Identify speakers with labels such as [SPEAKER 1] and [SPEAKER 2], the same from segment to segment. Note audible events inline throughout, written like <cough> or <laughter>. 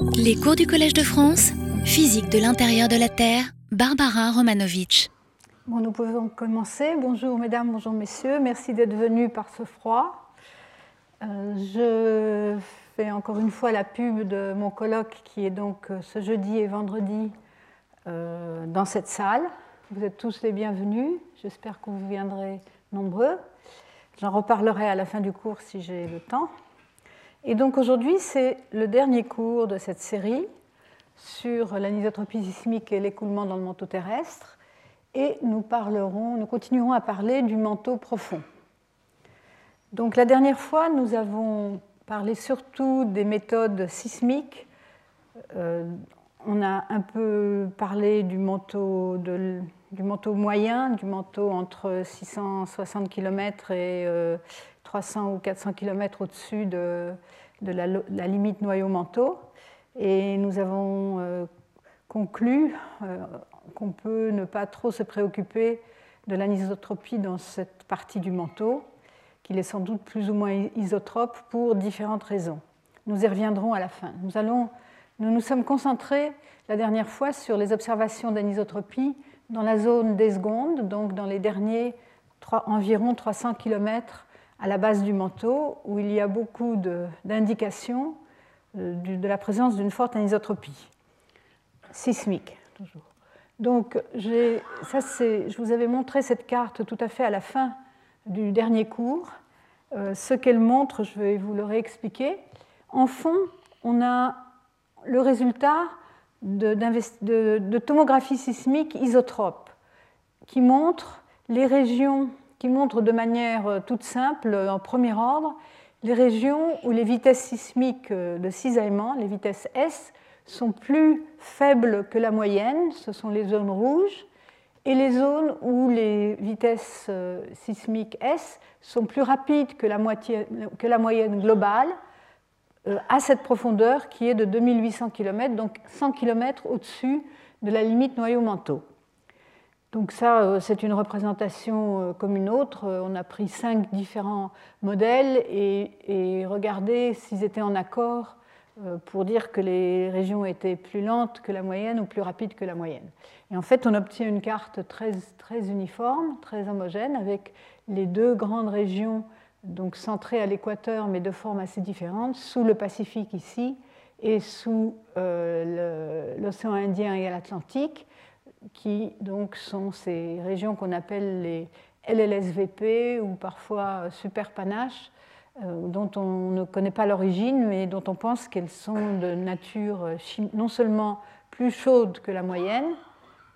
[SPEAKER 1] Les cours du Collège de France, physique de l'intérieur de la Terre, Barbara Romanovitch.
[SPEAKER 2] Bon, nous pouvons commencer. Bonjour mesdames, bonjour messieurs. Merci d'être venus par ce froid. Euh, je fais encore une fois la pub de mon colloque qui est donc euh, ce jeudi et vendredi euh, dans cette salle. Vous êtes tous les bienvenus. J'espère que vous viendrez nombreux. J'en reparlerai à la fin du cours si j'ai le temps. Et donc aujourd'hui, c'est le dernier cours de cette série sur l'anisotropie sismique et l'écoulement dans le manteau terrestre. Et nous parlerons, nous continuerons à parler du manteau profond. Donc la dernière fois, nous avons parlé surtout des méthodes sismiques. Euh, on a un peu parlé du manteau, du manteau moyen, du manteau entre 660 km et 300 euh, ou 400 km au-dessus de, de la, limite noyau-manteau. Et nous avons euh, conclu euh, qu'on peut ne pas trop se préoccuper de l'anisotropie dans cette partie du manteau, qu'il est sans doute plus ou moins isotrope pour différentes raisons. Nous y reviendrons à la fin. Nous, allons, nous nous sommes concentrés la dernière fois sur les observations d'anisotropie dans la zone des secondes, donc dans les derniers environ 300 km à la base du manteau, où il y a beaucoup d'indications de, euh, de, la présence d'une forte anisotropie sismique. Toujours. Donc, ça, je vous avais montré cette carte tout à fait à la fin du dernier cours. Euh, ce qu'elle montre, je vais vous le réexpliquer. En fond, on a le résultat de tomographie sismique isotrope qui montre les régions qui montre de manière euh, toute simple, euh, en premier ordre, les régions où les vitesses sismiques euh, de cisaillement, les vitesses S, sont plus faibles que la moyenne, ce sont les zones rouges, et les zones où les vitesses sismiques S sont plus rapides que la, moitié, que la moyenne globale à cette profondeur qui est de 2800 km, donc 100 km au-dessus de la limite noyau-manteau. Donc ça, euh, c'est une représentation euh, comme une autre. Euh, on a pris cinq différents modèles et, regardé s'ils étaient en accord pour dire que les régions étaient plus lentes que la moyenne ou plus rapides que la moyenne. Et en fait, on obtient une carte très, uniforme, très homogène, avec les deux grandes régions donc centrées à l'équateur, mais de forme assez différente, sous le Pacifique ici et sous l'océan Indien et l'Atlantique qui donc sont ces régions qu'on appelle les LLSVP ou parfois super panaches, euh, dont on ne connaît pas l'origine, mais dont on pense qu'elles sont de nature euh, non seulement plus chaude que la moyenne,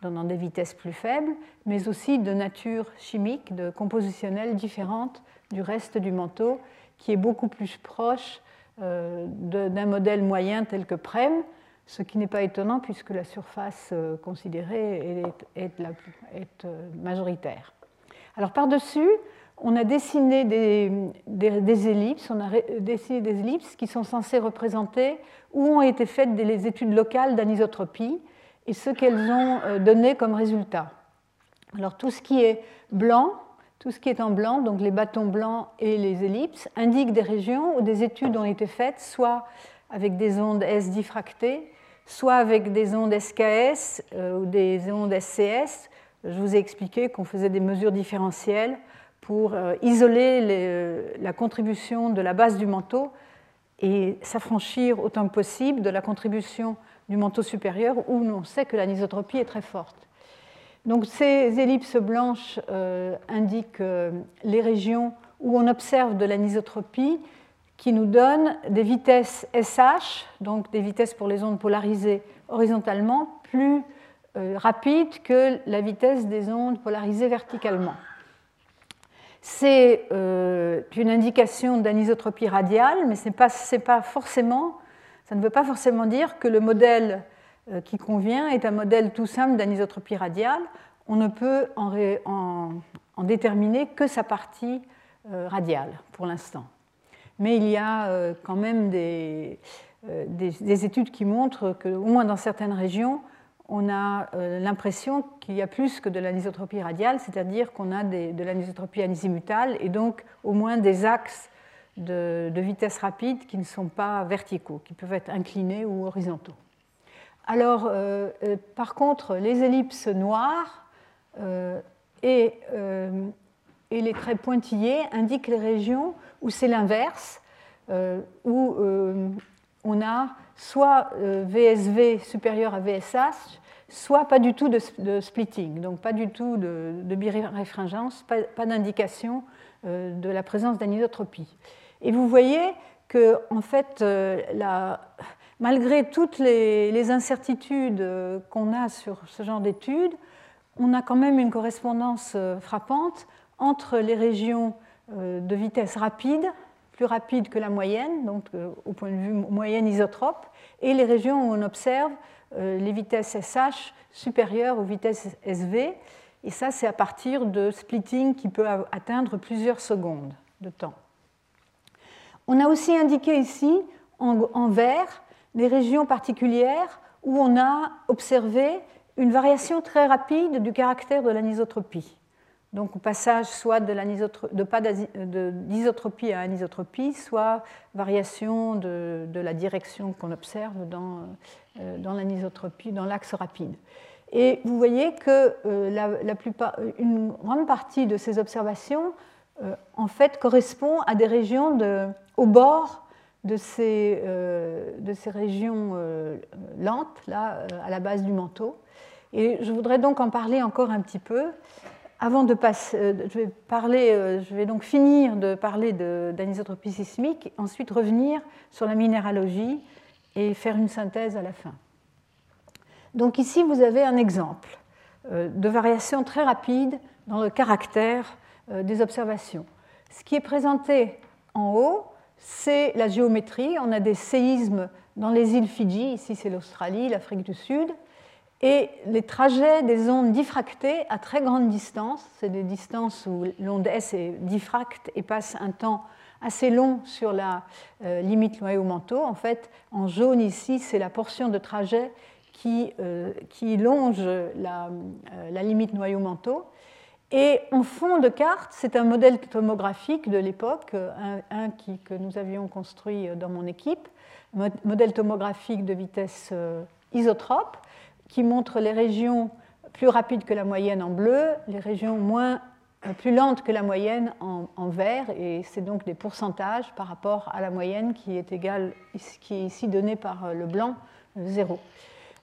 [SPEAKER 2] donnant des vitesses plus faibles, mais aussi de nature chimique, de compositionnelle différente du reste du manteau, qui est beaucoup plus proche euh, d'un modèle moyen tel que PREM, ce qui n'est pas étonnant puisque la surface euh, considérée est, euh, majoritaire. Alors par-dessus, on a dessiné des, ellipses, on a dessiné des ellipses qui sont censées représenter où ont été faites les études locales d'anisotropie et ce qu'elles ont euh, donné comme résultat. Alors tout ce qui est blanc, tout ce qui est en blanc, donc les bâtons blancs et les ellipses, indiquent des régions où des études ont été faites, soit avec des ondes S diffractées, soit avec des ondes SKS euh, ou des ondes SCS. Je vous ai expliqué qu'on faisait des mesures différentielles pour euh, isoler euh, la contribution de la base du manteau et s'affranchir autant que possible de la contribution du manteau supérieur où on sait que l'anisotropie est très forte. Donc ces ellipses blanches indiquent les régions où on observe de l'anisotropie qui nous donne des vitesses SH, donc des vitesses pour les ondes polarisées horizontalement, plus euh, rapides que la vitesse des ondes polarisées verticalement. C'est euh, une indication d'anisotropie radiale, mais pas, pas forcément, ça ne veut pas forcément dire que le modèle euh, qui convient est un modèle tout simple d'anisotropie radiale. On ne peut en, en, déterminer que sa partie radiale pour l'instant mais il y a euh, quand même euh, des, études qui montrent qu'au moins dans certaines régions, on a euh, l'impression qu'il y a plus que de l'anisotropie radiale, c'est-à-dire qu'on a de l'anisotropie azimutale et donc au moins des axes de, vitesse rapide qui ne sont pas verticaux, qui peuvent être inclinés ou horizontaux. Alors, par contre, les ellipses noires et, et, les traits pointillés indiquent les régions où c'est l'inverse, où on a soit VSV supérieur à VSH, soit pas du tout de, splitting, donc pas du tout de, de biréfringence, pas, d'indication de la présence d'anisotropie. Et vous voyez que, en fait, euh, malgré toutes les, incertitudes euh, qu'on a sur ce genre d'études, on a quand même une correspondance euh, frappante entre les régions de vitesse rapide, plus rapide que la moyenne, donc au point de vue moyenne isotrope, et les régions où on observe les vitesses SH supérieures aux vitesses SV. Et ça, c'est à partir de splitting qui peut atteindre plusieurs secondes de temps. On a aussi indiqué ici, en, vert, des régions particulières où on a observé une variation très rapide du caractère de l'anisotropie. Donc, au passage soit de, pas d'isotropie à anisotropie, soit variation de, la direction qu'on observe dans, euh, dans l'anisotropie, dans l'axe rapide. Et vous voyez que euh, la, une grande partie de ces observations euh, en fait correspond à des régions de, au bord de ces, de ces régions lentes, là, à la base du manteau. Et je voudrais donc en parler encore un petit peu. Avant de passer, je vais, parler, je vais donc finir de parler d'anisotropie sismique, ensuite revenir sur la minéralogie et faire une synthèse à la fin. Donc ici, vous avez un exemple de variation très rapide dans le caractère euh, des observations. Ce qui est présenté en haut, c'est la géométrie. On a des séismes dans les îles Fidji, ici c'est l'Australie, l'Afrique du Sud, et les trajets des ondes diffractées à très grande distance, c'est des distances où l'onde S est diffracte et passe un temps assez long sur la euh, limite noyau-manteau. En fait, en jaune ici, c'est la portion de trajet qui, euh, qui longe la, la limite noyau-manteau. Et en fond de carte, c'est un modèle tomographique de l'époque, un, que nous avions construit dans mon équipe, modèle tomographique de vitesse euh, isotrope, qui montre les régions plus rapides que la moyenne en bleu, les régions moins, euh, plus lentes que la moyenne en, vert, et c'est donc des pourcentages par rapport à la moyenne qui est, égale, qui est ici donnée par euh, le blanc 0.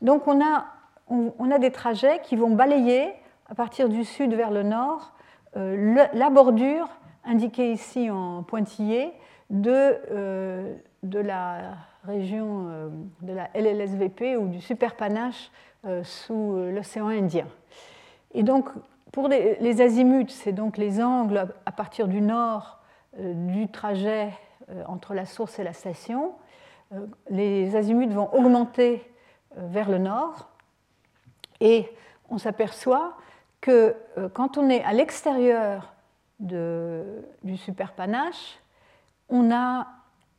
[SPEAKER 2] Donc on a, on a des trajets qui vont balayer à partir du sud vers le nord, euh, la bordure, indiquée ici en pointillé, de, euh, de la région euh, de la LLSVP ou du superpanache sous l'océan Indien. Et donc, pour les, azimuts, c'est donc les angles à partir du nord du trajet entre la source et la station. Les azimuts vont augmenter vers le nord et on s'aperçoit que euh, quand on est à l'extérieur du superpanache, on a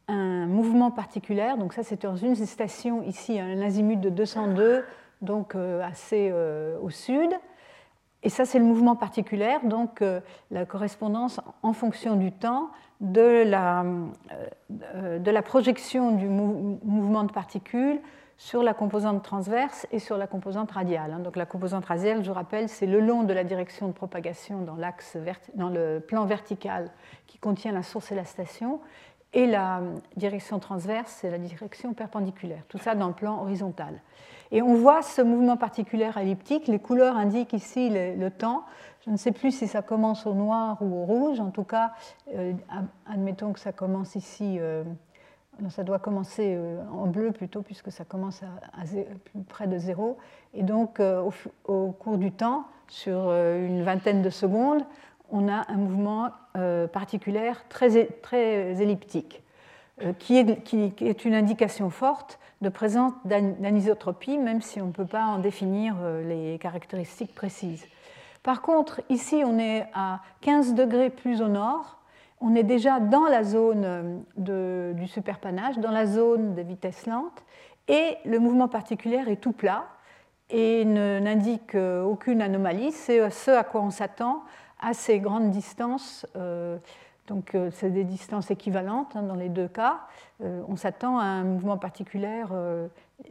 [SPEAKER 2] un mouvement particulier. Donc ça, c'est dans une station ici, un azimut de 202, donc euh, assez euh, au sud. Et ça, c'est le mouvement particulier, donc la correspondance en fonction du temps de la, de la projection du mouvement de particules sur la composante transverse et sur la composante radiale. Hein. Donc la composante radiale, je rappelle, c'est le long de la direction de propagation dans, dans le plan vertical qui contient la source et la station, et la direction transverse, c'est la direction perpendiculaire. Tout ça dans le plan horizontal. Et on voit ce mouvement particulier elliptique. Les couleurs indiquent ici le, temps. Je ne sais plus si ça commence au noir ou au rouge. En tout cas, euh, admettons que ça commence ici. Euh, ça doit commencer euh, en bleu plutôt, puisque ça commence à, près de zéro. Et donc, au, cours du temps, sur une vingtaine de secondes, on a un mouvement particulier très, très elliptique, qui est, qui est, une indication forte de présence d'anisotropie, même si on ne peut pas en définir les caractéristiques précises. Par contre, ici, on est à 15 degrés plus au nord, on est déjà dans la zone euh, du superpanache, dans la zone de vitesse lente, et le mouvement particulier est tout plat et n'indique euh, aucune anomalie. C'est euh, ce à quoi on s'attend à ces grandes distances Donc c'est des distances équivalentes hein, dans les deux cas. on s'attend à un mouvement particulier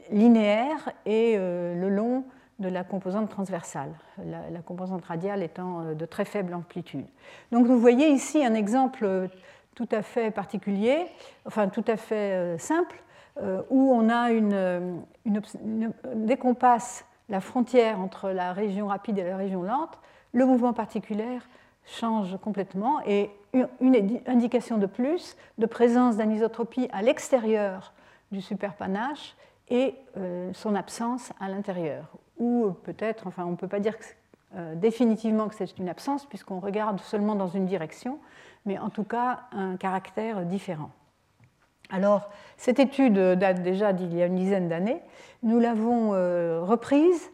[SPEAKER 2] linéaire et le long de la composante transversale, la, composante radiale étant euh, de très faible amplitude. Donc vous voyez ici un exemple euh, tout à fait particulier, enfin tout à fait euh, simple, où on a une, dès qu'on passe la frontière entre la région rapide et la région lente, le mouvement particulier change complètement et une indication de plus de présence d'anisotropie à l'extérieur du superpanache et son absence à l'intérieur, ou peut-être, enfin on ne peut pas dire euh, définitivement que c'est une absence puisqu'on regarde seulement dans une direction, mais en tout cas un caractère différent. Alors, cette étude date déjà d'il y a une dizaine d'années. Nous l'avons euh, reprise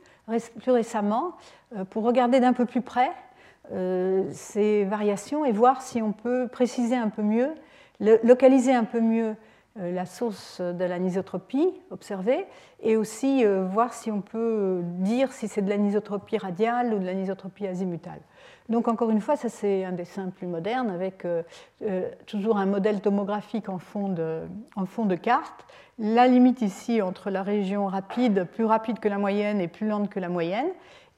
[SPEAKER 2] plus récemment euh, pour regarder d'un peu plus près ces variations et voir si on peut préciser un peu mieux, localiser un peu mieux euh, la source de l'anisotropie observée et aussi euh, voir si on peut dire si c'est de l'anisotropie radiale ou de l'anisotropie azimutale. Donc encore une fois, ça c'est un dessin plus moderne avec euh, toujours un modèle tomographique en fond, de, en fond de carte. La limite ici entre la région rapide, plus rapide que la moyenne et plus lente que la moyenne.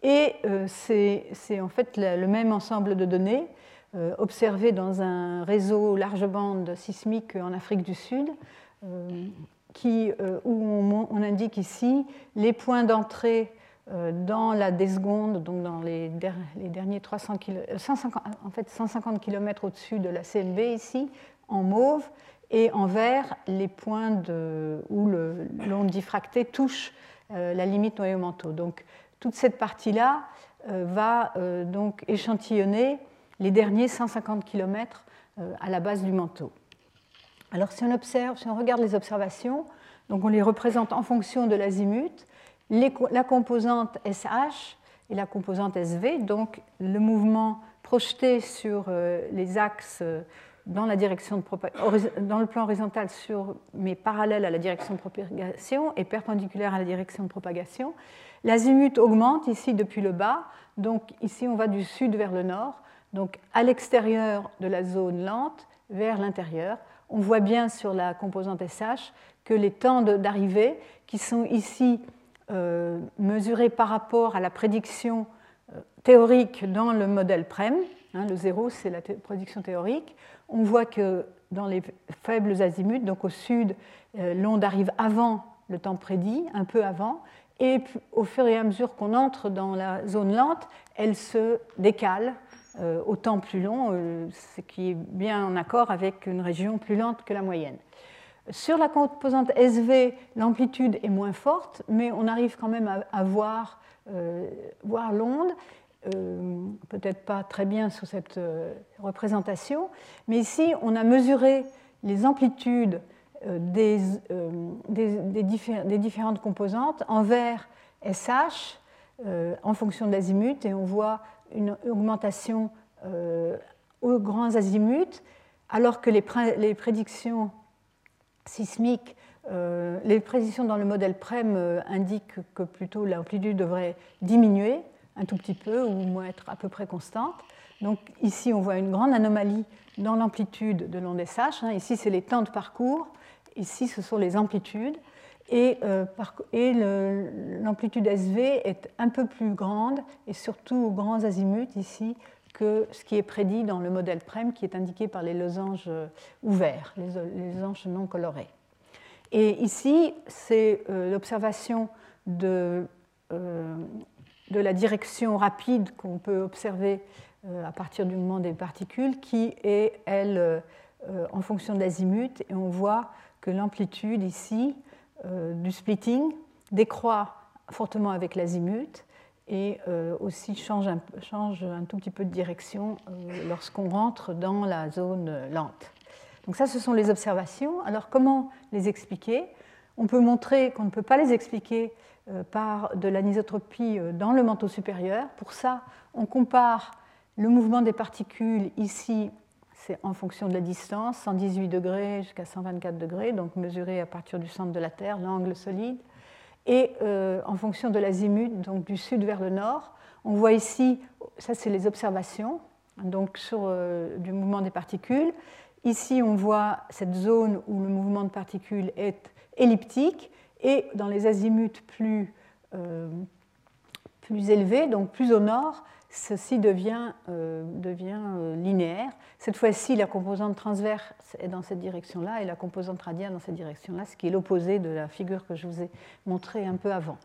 [SPEAKER 2] Et c'est en fait le même ensemble de données euh, observé dans un réseau large bande sismique en Afrique du Sud, euh, qui, euh, où on, indique ici les points d'entrée dans la desgonde, donc dans les, derniers 300 150, en fait 150 km au-dessus de la CMB ici, en mauve, et en vert les points de, où l'onde diffractée touche la limite noyau-manteau. Toute cette partie-là va donc échantillonner les derniers 150 km euh, à la base du manteau. Alors si on observe, si on regarde les observations, donc on les représente en fonction de l'azimut, la composante SH et la composante SV, donc le mouvement projeté sur euh, les axes euh, dans, la le plan horizontal sur, mais parallèle à la direction de propagation et perpendiculaire à la direction de propagation. L'azimut augmente ici depuis le bas, donc ici on va du sud vers le nord, donc à l'extérieur de la zone lente vers l'intérieur. On voit bien sur la composante SH que les temps d'arrivée, qui sont ici euh, mesurés par rapport à la prédiction euh, théorique dans le modèle PREM, hein, le zéro c'est la prédiction théorique, on voit que dans les faibles azimuts, donc au sud, euh, l'onde arrive avant le temps prédit, un peu avant, et au fur et à mesure qu'on entre dans la zone lente, elle se décale euh, au temps plus long, euh, ce qui est bien en accord avec une région plus lente que la moyenne. Sur la composante SV, l'amplitude est moins forte, mais on arrive quand même à, voir, euh, voir l'onde. Peut-être pas très bien sous cette représentation, mais ici on a mesuré les amplitudes des, des, différentes composantes en vert SH en fonction de l'azimut et on voit une augmentation euh, aux grands azimuts, alors que les, prédictions sismiques, euh, les prédictions dans le modèle PREM euh, indiquent que plutôt l'amplitude devrait diminuer un tout petit peu ou moins être à peu près constante. Donc ici, on voit une grande anomalie dans l'amplitude de l'onde SH. Hein. Ici, c'est les temps de parcours. Ici, ce sont les amplitudes. Et, euh, l'amplitude SV est un peu plus grande et surtout aux grands azimuts ici que ce qui est prédit dans le modèle PREM qui est indiqué par les losanges ouverts, les, losanges non colorés. Et ici, c'est euh, l'observation de, euh, de, la direction rapide qu'on peut observer à partir du mouvement des particules qui est, elle, en fonction de l'azimut. Et on voit que l'amplitude ici euh, du splitting décroît fortement avec l'azimut et euh, aussi change un, change un, tout petit peu de direction euh, lorsqu'on rentre dans la zone lente. Donc ça, ce sont les observations. Alors comment les expliquer? On peut montrer qu'on ne peut pas les expliquer par de l'anisotropie dans le manteau supérieur. Pour ça, on compare le mouvement des particules ici c'est en fonction de la distance, 118 degrés jusqu'à 124 degrés, donc mesuré à partir du centre de la Terre, l'angle solide. Et euh, en fonction de l'azimut, donc du sud vers le nord, on voit ici, ça c'est les observations, donc sur du mouvement des particules. Ici, on voit cette zone où le mouvement de particules est elliptique et dans les azimuts plus, plus élevés, donc plus au nord, ceci devient, euh, euh, linéaire. Cette fois-ci, la composante transverse est dans cette direction-là et la composante radiale dans cette direction-là, ce qui est l'opposé de la figure que je vous ai montrée un peu avant.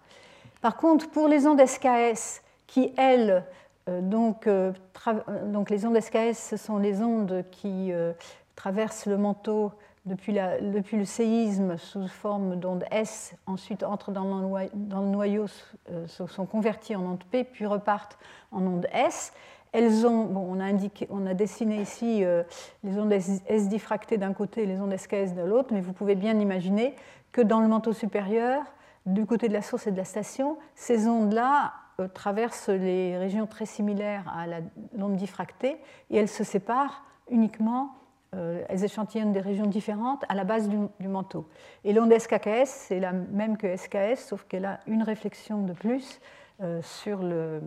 [SPEAKER 2] Par contre, pour les ondes SKS, qui elles, euh, donc, donc, les ondes SKS, ce sont les ondes qui traversent le manteau depuis, le séisme sous forme d'onde S, ensuite entrent dans le noyau, noyau sont converties en ondes P, puis repartent en ondes S. Elles ont, bon, on, a indiqué, on a dessiné ici euh, les ondes S, diffractées d'un côté et les ondes SKS de l'autre, mais vous pouvez bien imaginer que dans le manteau supérieur, du côté de la source et de la station, ces ondes-là euh, traversent les régions très similaires à l'onde diffractée et elles se séparent uniquement, euh, elles échantillonnent des régions différentes à la base du, manteau. Et l'onde SKKS, c'est la même que SKS, sauf qu'elle a une réflexion de plus sur le, euh,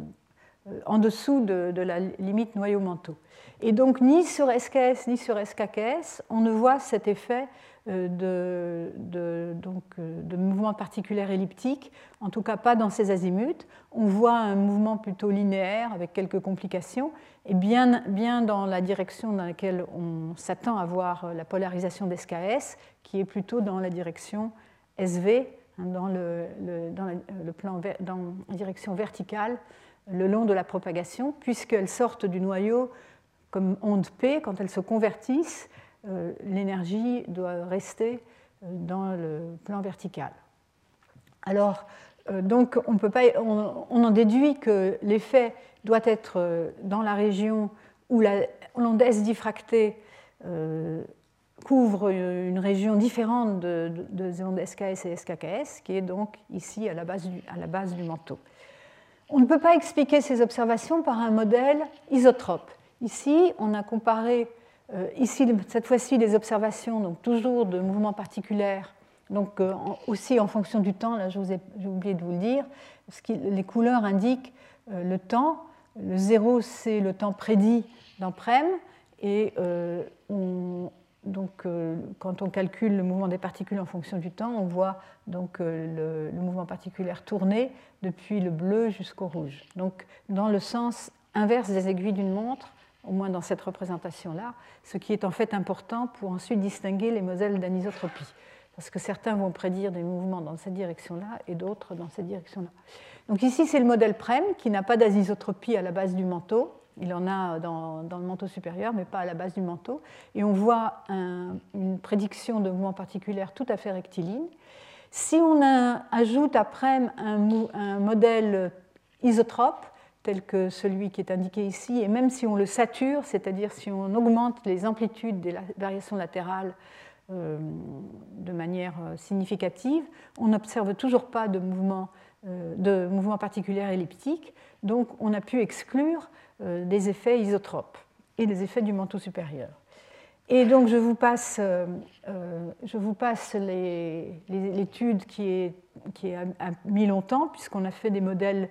[SPEAKER 2] en dessous de, la limite noyau-manteau. Et donc ni sur SKS ni sur SKKS, on ne voit cet effet euh, euh, de mouvement particulier elliptique, en tout cas pas dans ces azimuts. On voit un mouvement plutôt linéaire avec quelques complications, et bien, dans la direction dans laquelle on s'attend à voir la polarisation d'SKS, qui est plutôt dans la direction SV, hein, dans, le plan, dans la direction verticale le long de la propagation, puisqu'elles sortent du noyau comme onde P, quand elles se convertissent, euh, l'énergie doit rester euh, dans le plan vertical. Alors, euh, on, en déduit que l'effet doit être dans la région où l'onde S diffractée couvre une région différente de, de, SKS et SKKS, qui est donc ici la à la base du manteau. On ne peut pas expliquer ces observations par un modèle isotrope. Ici, on a comparé, euh, ici, cette fois-ci, les observations, donc toujours de mouvements particuliers, donc euh, aussi en fonction du temps, là j'ai oublié de vous le dire, parce que les couleurs indiquent euh, le temps. Le zéro, c'est le temps prédit dans PREM, et on, donc, euh, quand on calcule le mouvement des particules en fonction du temps, on voit donc euh, le, mouvement particulaire tourner depuis le bleu jusqu'au rouge. Donc, dans le sens inverse des aiguilles d'une montre, au moins dans cette représentation-là, ce qui est en fait important pour ensuite distinguer les modèles d'anisotropie. Parce que certains vont prédire des mouvements dans cette direction-là et d'autres dans cette direction-là. Donc ici, c'est le modèle PREM qui n'a pas d'anisotropie à la base du manteau, il en a dans, le manteau supérieur, mais pas à la base du manteau. Et on voit une prédiction de mouvement particulier tout à fait rectiligne. Si on ajoute après un, un, modèle isotrope, tel que celui qui est indiqué ici, et même si on le sature, c'est-à-dire si on augmente les amplitudes des variations latérales euh, de manière euh, significative, on n'observe toujours pas de mouvement, euh, de mouvement particulier elliptique. Donc on a pu exclure euh, des effets isotropes et des effets du manteau supérieur. Et donc je vous passe, euh, euh, je vous passe l'étude qui, est, qui a, mis longtemps, puisqu'on a fait des modèles,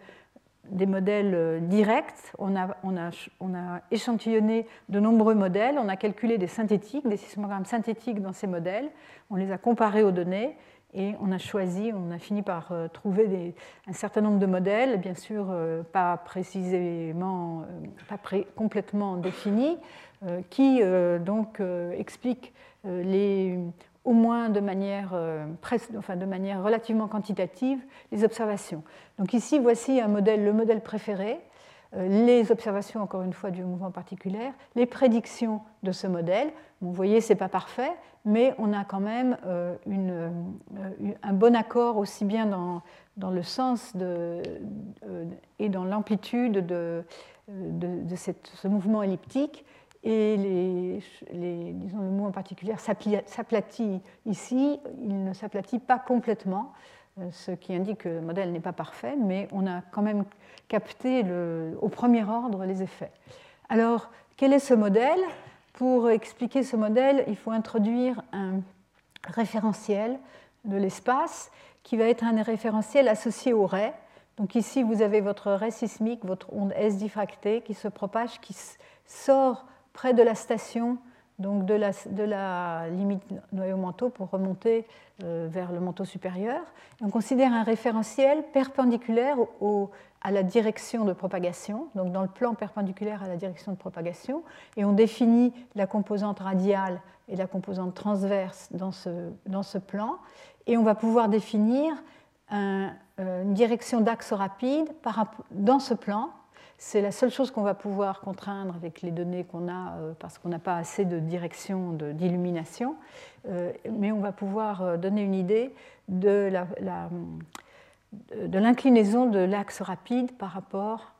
[SPEAKER 2] des modèles directs, on a, on, a, on a, échantillonné de nombreux modèles, on a calculé des synthétiques, des sismogrammes synthétiques dans ces modèles, on les a comparés aux données, et on a choisi, on a fini par euh, trouver un certain nombre de modèles, bien sûr euh, pas précisément, euh, pas complètement définis, qui donc expliquent les, au moins de manière, enfin, de manière relativement quantitative les observations. Donc ici, voici un modèle, le modèle préféré, les observations, encore une fois, du mouvement particulier, les prédictions de ce modèle. Vous voyez, ce n'est pas parfait, mais on a quand même euh, euh, un bon accord aussi bien dans, le sens euh, et dans l'amplitude de, ce mouvement elliptique. Et les, disons, le mouvement particulier s'aplatit ici, il ne s'aplatit pas complètement, ce qui indique que le modèle n'est pas parfait, mais on a quand même capté au premier ordre les effets. Alors, quel est ce modèle? Pour expliquer ce modèle, il faut introduire un référentiel de l'espace qui va être un référentiel associé au ray. Donc ici, vous avez votre ray sismique, votre onde S diffractée qui se propage, qui sort près de la station, donc de la, limite noyau-manteau pour remonter euh, vers le manteau supérieur. on considère un référentiel perpendiculaire au, à la direction de propagation, donc dans le plan perpendiculaire à la direction de propagation, et on définit la composante radiale et la composante transverse dans ce, dans ce plan, et on va pouvoir définir euh, une direction d'axe rapide dans ce plan. C'est la seule chose qu'on va pouvoir contraindre avec les données qu'on a euh, parce qu'on n'a pas assez de direction d'illumination, euh, mais on va pouvoir donner une idée de la, de l'inclinaison de l'axe rapide par rapport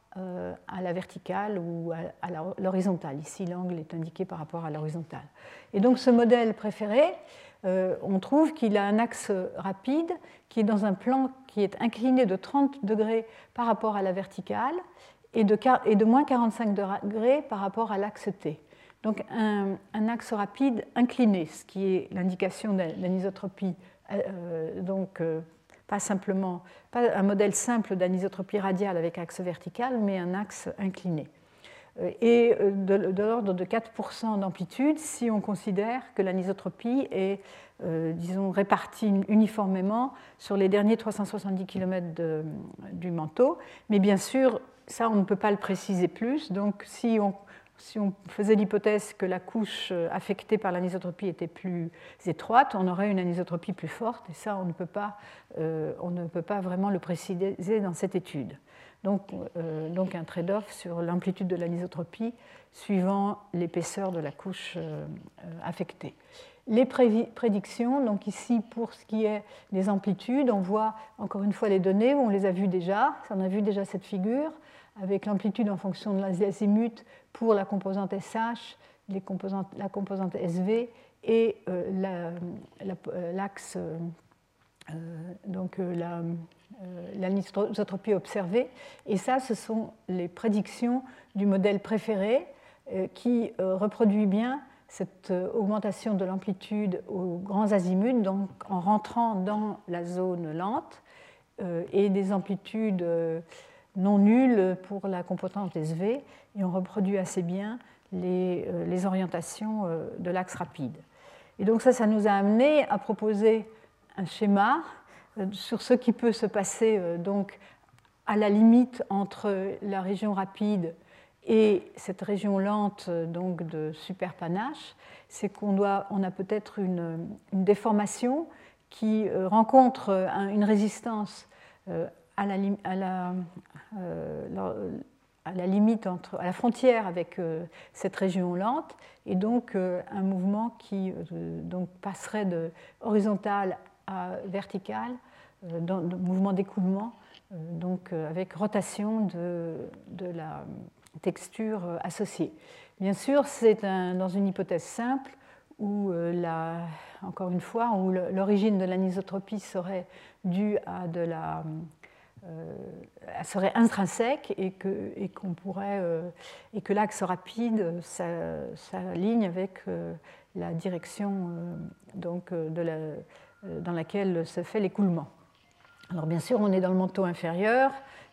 [SPEAKER 2] à la verticale ou à l'horizontale. Ici, l'angle est indiqué par rapport à l'horizontale. Et donc ce modèle préféré, euh, on trouve qu'il a un axe rapide qui est dans un plan qui est incliné de 30 degrés par rapport à la verticale et de, moins 45 degrés par rapport à l'axe T. Donc un, axe rapide incliné, ce qui est l'indication d'anisotropie, euh, donc euh, pas simplement pas un modèle simple d'anisotropie radiale avec axe vertical, mais un axe incliné. Euh, et euh, de, l'ordre de 4% d'amplitude si on considère que l'anisotropie est, euh, disons, répartie uniformément sur les derniers 370 km du manteau. Mais bien sûr, ça, on ne peut pas le préciser plus. Donc, si on, si on faisait l'hypothèse que la couche affectée par l'anisotropie était plus étroite, on aurait une anisotropie plus forte. Et ça, on ne peut pas, on ne peut pas vraiment le préciser dans cette étude. Euh, donc, un trade-off sur l'amplitude de l'anisotropie suivant l'épaisseur de la couche euh, euh, affectée. Les prédictions, donc ici pour ce qui est des amplitudes, on voit encore une fois les données, on les a vues déjà, on a vu déjà cette figure, avec l'amplitude en fonction de l'azimut pour la composante SH, la composante SV et l'axe, donc la, euh, observée. Et ça, ce sont les prédictions du modèle préféré euh, qui euh, reproduit bien cette augmentation de l'amplitude aux grands azimuts, donc en rentrant dans la zone lente, et des amplitudes non nulles pour la composante SV, et on reproduit assez bien les, les orientations de l'axe rapide. Et donc ça, ça nous a amené à proposer un schéma euh, sur ce qui peut se passer euh, donc à la limite entre la région rapide et cette région lente euh, donc de superpanache, c'est qu'on on a peut-être une, déformation qui rencontre une résistance à la, à la, à limite entre, à la frontière avec cette région lente, et donc un mouvement qui donc passerait de horizontal vertical euh, dans mouvement d'écoulement, euh, donc euh, avec rotation de, la texture associée. Bien sûr, c'est dans une hypothèse simple où, encore une fois, où l'origine de l'anisotropie serait due à de la serait intrinsèque et que, qu'on pourrait et que l'axe rapide s'aligne avec la direction donc euh, dans laquelle se fait l'écoulement. Alors bien sûr, on est dans le manteau inférieur,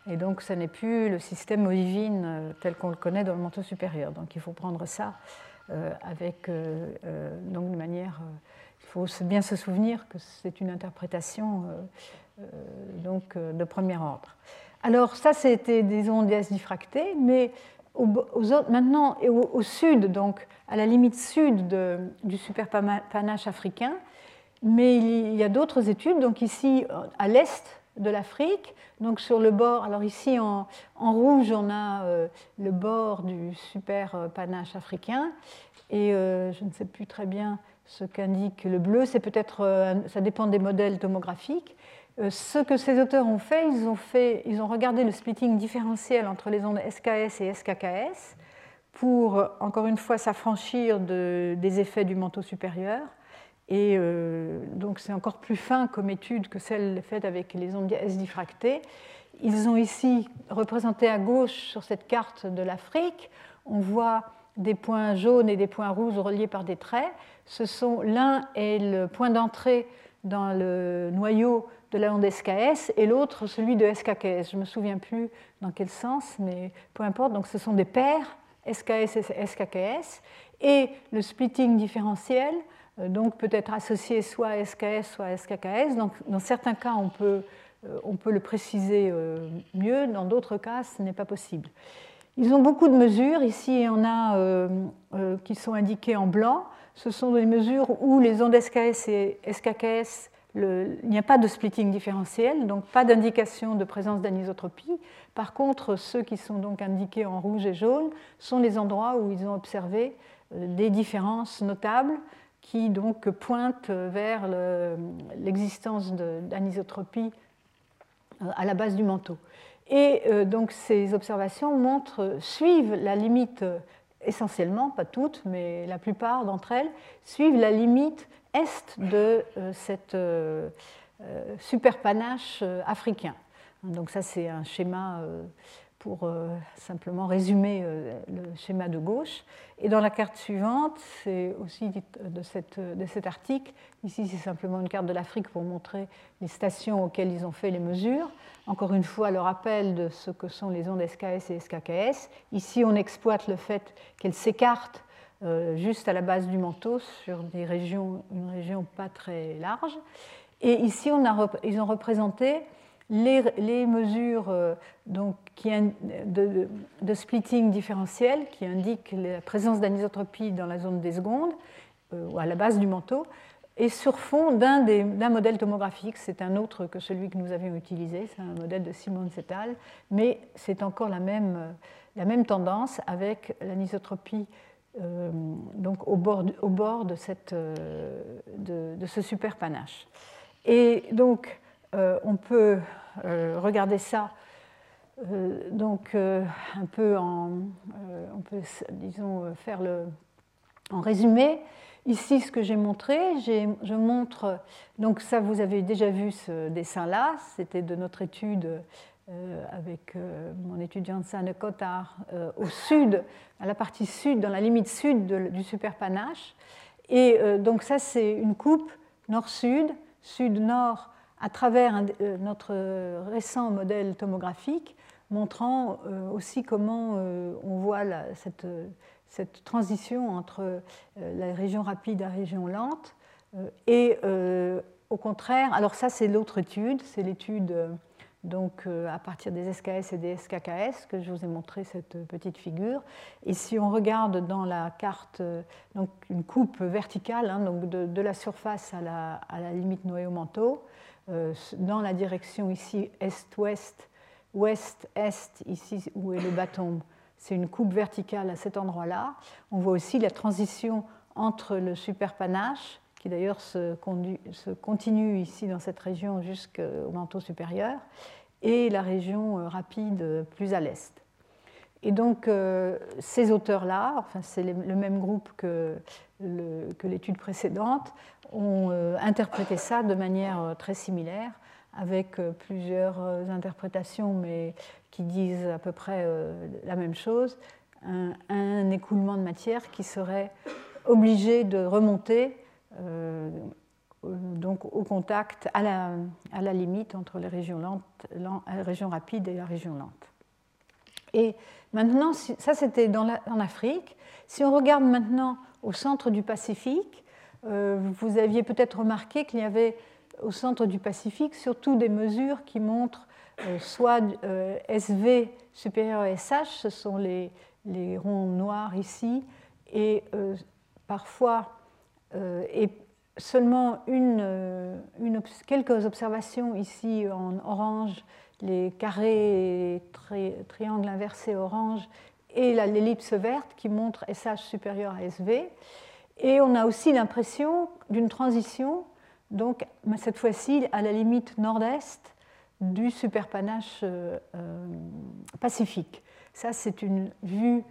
[SPEAKER 2] et donc ce n'est plus le système olivine euh, tel qu'on le connaît dans le manteau supérieur. Donc il faut prendre ça euh, avec, donc de manière, il faut bien se souvenir que c'est une interprétation donc de premier ordre. Alors ça, c'était des ondes diffractées, mais maintenant, au, sud, donc à la limite sud de, du superpanache africain, mais il y a d'autres études, donc ici à l'est de l'Afrique, donc sur le bord, alors ici en, rouge on a euh, le bord du super euh, panache africain, et euh, je ne sais plus très bien ce qu'indique le bleu, c'est peut-être, ça dépend des modèles tomographiques. Ce que ces auteurs ont fait ils, ont fait, ils ont regardé le splitting différentiel entre les ondes SKS et SKKS pour, encore une fois, s'affranchir de, des effets du manteau supérieur et euh, donc c'est encore plus fin comme étude que celle faite avec les ondes S diffractées. Ils ont ici représenté à gauche sur cette carte de l'Afrique, on voit des points jaunes et des points rouges reliés par des traits. Ce sont l'un est le point d'entrée dans le noyau de la onde SKS et l'autre celui de SKKS. Je ne me souviens plus dans quel sens, mais peu importe. Donc ce sont des paires SKS et SKKS. Et le splitting différentiel euh, donc peut être associé soit à SKS, soit à SKKS. Donc dans certains cas, on peut, euh, on peut le préciser euh, mieux, dans d'autres cas, ce n'est pas possible. Ils ont beaucoup de mesures. Ici, il y en a qui sont indiquées en blanc. Ce sont des mesures où les ondes SKS et SKKS il n'y a pas de splitting différentiel, donc pas d'indication de présence d'anisotropie. Par contre, ceux qui sont donc indiqués en rouge et jaune sont les endroits où ils ont observé euh, des différences notables qui donc pointent vers l'existence d'anisotropie euh, à la base du manteau. Et euh, donc ces observations montrent, suivent la limite essentiellement, pas toutes, mais la plupart d'entre elles, suivent la limite est de euh, cette euh, euh, superpanache africain. Donc ça, c'est un schéma pour simplement résumer le schéma de gauche. Et dans la carte suivante, c'est aussi de, cette, de, cet article, ici c'est simplement une carte de l'Afrique pour montrer les stations auxquelles ils ont fait les mesures. Encore une fois, le rappel de ce que sont les ondes SKS et SKKS. Ici, on exploite le fait qu'elles s'écartent euh, juste à la base du manteau sur une région pas très large. Et ici, ils ont représenté les, mesures euh, donc, de, splitting différentiel qui indiquent la présence d'anisotropie dans la zone des secondes, euh, ou à la base du manteau, et sur fond d'un modèle tomographique. C'est un autre que celui que nous avions utilisé, c'est un modèle de Simon Setal, mais c'est encore la même tendance avec l'anisotropie euh, donc au bord, au bord de, cette, euh, de, ce super panache. Et donc, euh, on peut regarder ça donc un peu en, on peut disons faire le, en résumé. Ici, ce que j'ai montré, je montre donc ça vous avez déjà vu ce dessin-là, c'était de notre étude euh, avec euh, mon étudiante Sanne Cotard euh, au sud, à la partie sud, dans la limite sud du superpanache. Et donc ça, c'est une coupe nord-sud, sud-nord, à travers notre récent modèle tomographique, montrant aussi comment on voit cette, cette, transition entre la région rapide et la région lente. Et au contraire, alors ça c'est l'autre étude, c'est l'étude donc euh, à partir des SKS et des SKKS, que je vous ai montré cette petite figure. Et si on regarde dans la carte euh, donc une coupe verticale, hein, donc de, la surface à la, limite noyau-manteau, euh, dans la direction ici est-ouest, ouest-est, ici où est le bâton, c'est une coupe verticale à cet endroit-là. On voit aussi la transition entre le superpanache, qui d'ailleurs se, continue ici dans cette région jusqu'au manteau supérieur, et la région euh, rapide euh, plus à l'est. Et donc euh, ces auteurs-là, enfin, c'est le même groupe que, l'étude précédente, ont interprété ça de manière très similaire, avec plusieurs interprétations, mais qui disent à peu près la même chose. Un, un écoulement de matière qui serait obligé de remonter donc au contact, à la, à la, limite entre les régions, lentes, la région rapide et la région lente. Et maintenant, ça c'était en Afrique. Si on regarde maintenant au centre du Pacifique, euh, vous aviez peut-être remarqué qu'il y avait au centre du Pacifique surtout des mesures qui montrent euh, soit euh, SV supérieur à SH, ce sont les, les ronds noirs ici, et parfois, et seulement une, euh, quelques observations ici en orange, les carrés et triangles inversés orange et l'ellipse verte qui montre SH supérieur à SV. Et on a aussi l'impression d'une transition, donc cette fois-ci à la limite nord-est du superpanache euh, euh, pacifique. Ça, c'est une vue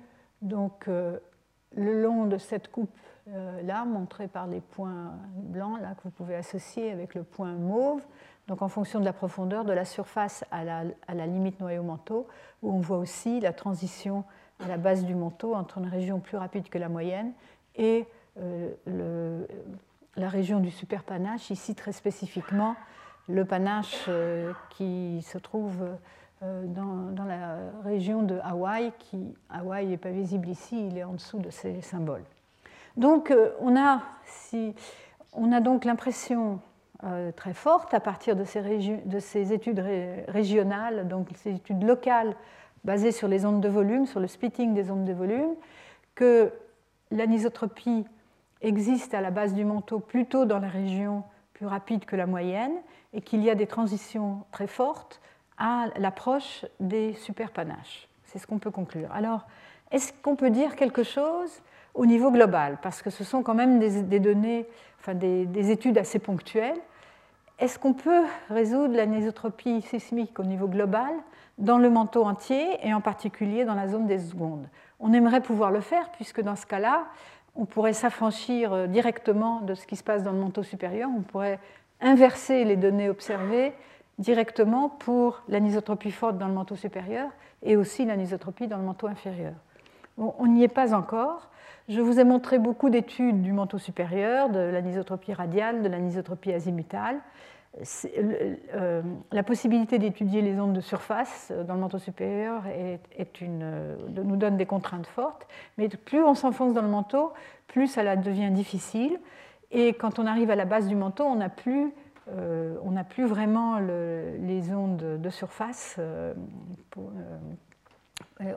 [SPEAKER 2] donc, le long de cette coupe euh, là, montré par les points blancs là, que vous pouvez associer avec le point mauve, donc en fonction de la profondeur de la surface à la, limite noyau-manteau, où on voit aussi la transition à la base du manteau entre une région plus rapide que la moyenne et euh, la région du superpanache, ici très spécifiquement le panache qui se trouve dans, la région de Hawaï, qui Hawaï n'est pas visible ici, il est en dessous de ces symboles. Donc on a, si, on a donc l'impression très forte à partir de ces, de ces études régionales, donc ces études locales basées sur les ondes de volume, sur le splitting des ondes de volume, que l'anisotropie existe à la base du manteau plutôt dans les régions plus rapides que la moyenne et qu'il y a des transitions très fortes à l'approche des superpanaches. C'est ce qu'on peut conclure. Alors, est-ce qu'on peut dire quelque chose au niveau global Parce que ce sont quand même des, données, enfin des, études assez ponctuelles. Est-ce qu'on peut résoudre l'anisotropie sismique au niveau global dans le manteau entier et en particulier dans la zone des secondes? On aimerait pouvoir le faire puisque dans ce cas-là, on pourrait s'affranchir euh, directement de ce qui se passe dans le manteau supérieur, on pourrait inverser les données observées directement pour l'anisotropie forte dans le manteau supérieur et aussi l'anisotropie dans le manteau inférieur. on n'y est pas encore. Je vous ai montré beaucoup d'études du manteau supérieur, de l'anisotropie radiale, de l'anisotropie azimutale. Euh, la possibilité d'étudier les ondes de surface dans le manteau supérieur euh, nous donne des contraintes fortes, mais plus on s'enfonce dans le manteau, plus ça devient difficile. Et quand on arrive à la base du manteau, on n'a euh, plus, vraiment les ondes de surface.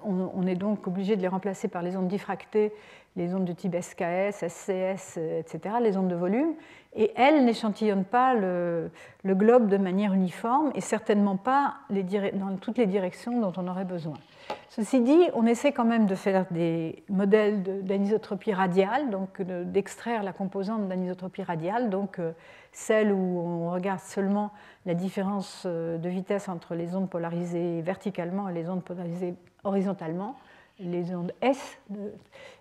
[SPEAKER 2] On, est donc obligé de les remplacer par les ondes diffractées les ondes de type SKS, SCS, etc., les ondes de volume, et elles n'échantillonnent pas le, globe de manière uniforme et certainement pas dans toutes les directions dont on aurait besoin. Ceci dit, on essaie quand même de faire des modèles d'anisotropie radiale, donc d'extraire la composante d'anisotropie radiale, donc euh, celle où on regarde seulement la différence euh, de vitesse entre les ondes polarisées verticalement et les ondes polarisées horizontalement les ondes S.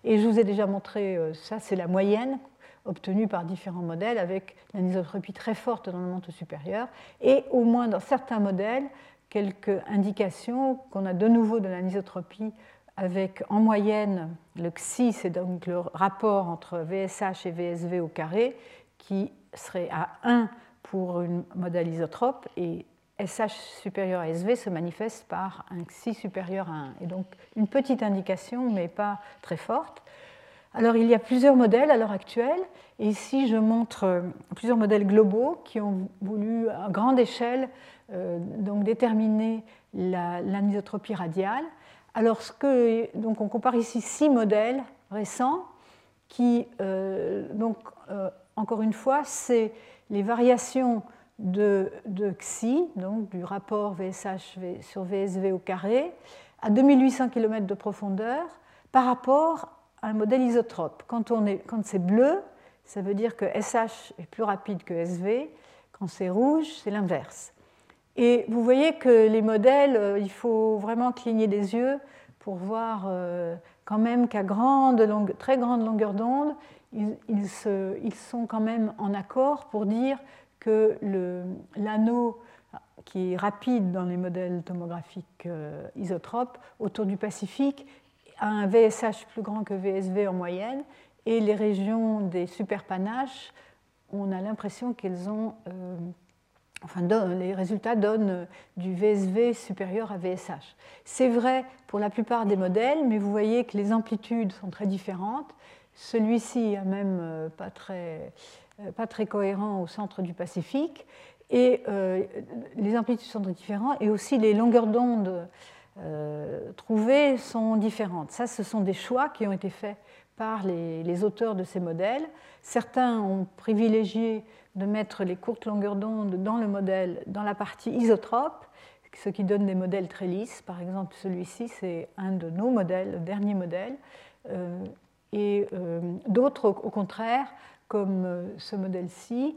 [SPEAKER 2] Et je vous ai déjà montré, euh, ça c'est la moyenne obtenue par différents modèles avec l'anisotropie très forte dans le manteau supérieur et au moins dans certains modèles quelques indications qu'on a de nouveau de l'anisotropie avec en moyenne le XI, c'est donc le rapport entre VSH et VSV au carré qui serait à 1 pour un modèle isotrope et SH supérieur à SV se manifeste par un XI supérieur à 1. Et donc une petite indication, mais pas très forte. Alors il y a plusieurs modèles à l'heure actuelle. Et ici, je montre euh, plusieurs modèles globaux qui ont voulu, à grande échelle, euh, donc déterminer l'anisotropie radiale. Alors, ce que, donc on compare ici six modèles récents qui, euh, donc, encore une fois, c'est les variations de, XI, donc du rapport VSH sur VSV au carré, à 2800 km de profondeur par rapport à un modèle isotrope. Quand, quand c'est bleu, ça veut dire que SH est plus rapide que SV. Quand c'est rouge, c'est l'inverse. Et vous voyez que les modèles, euh, il faut vraiment cligner des yeux pour voir euh, quand même qu'à très grande longueur d'onde, ils, ils, sont quand même en accord pour dire que l'anneau qui est rapide dans les modèles tomographiques euh, isotropes autour du Pacifique a un VSH plus grand que VSV en moyenne et les régions des superpanaches, on a l'impression qu'elles ont, euh, enfin les résultats donnent du VSV supérieur à VSH. C'est vrai pour la plupart des modèles, mais vous voyez que les amplitudes sont très différentes. Celui-ci a même euh, pas très euh, pas très cohérent au centre du Pacifique. Et euh, les amplitudes sont différentes et aussi les longueurs d'onde euh, trouvées sont différentes. Ça, ce sont des choix qui ont été faits par les, auteurs de ces modèles. Certains ont privilégié de mettre les courtes longueurs d'onde dans le modèle, dans la partie isotrope, ce qui donne des modèles très lisses. Par exemple, celui-ci, c'est un de nos modèles, le dernier modèle. et d'autres, au contraire, comme euh, ce modèle-ci,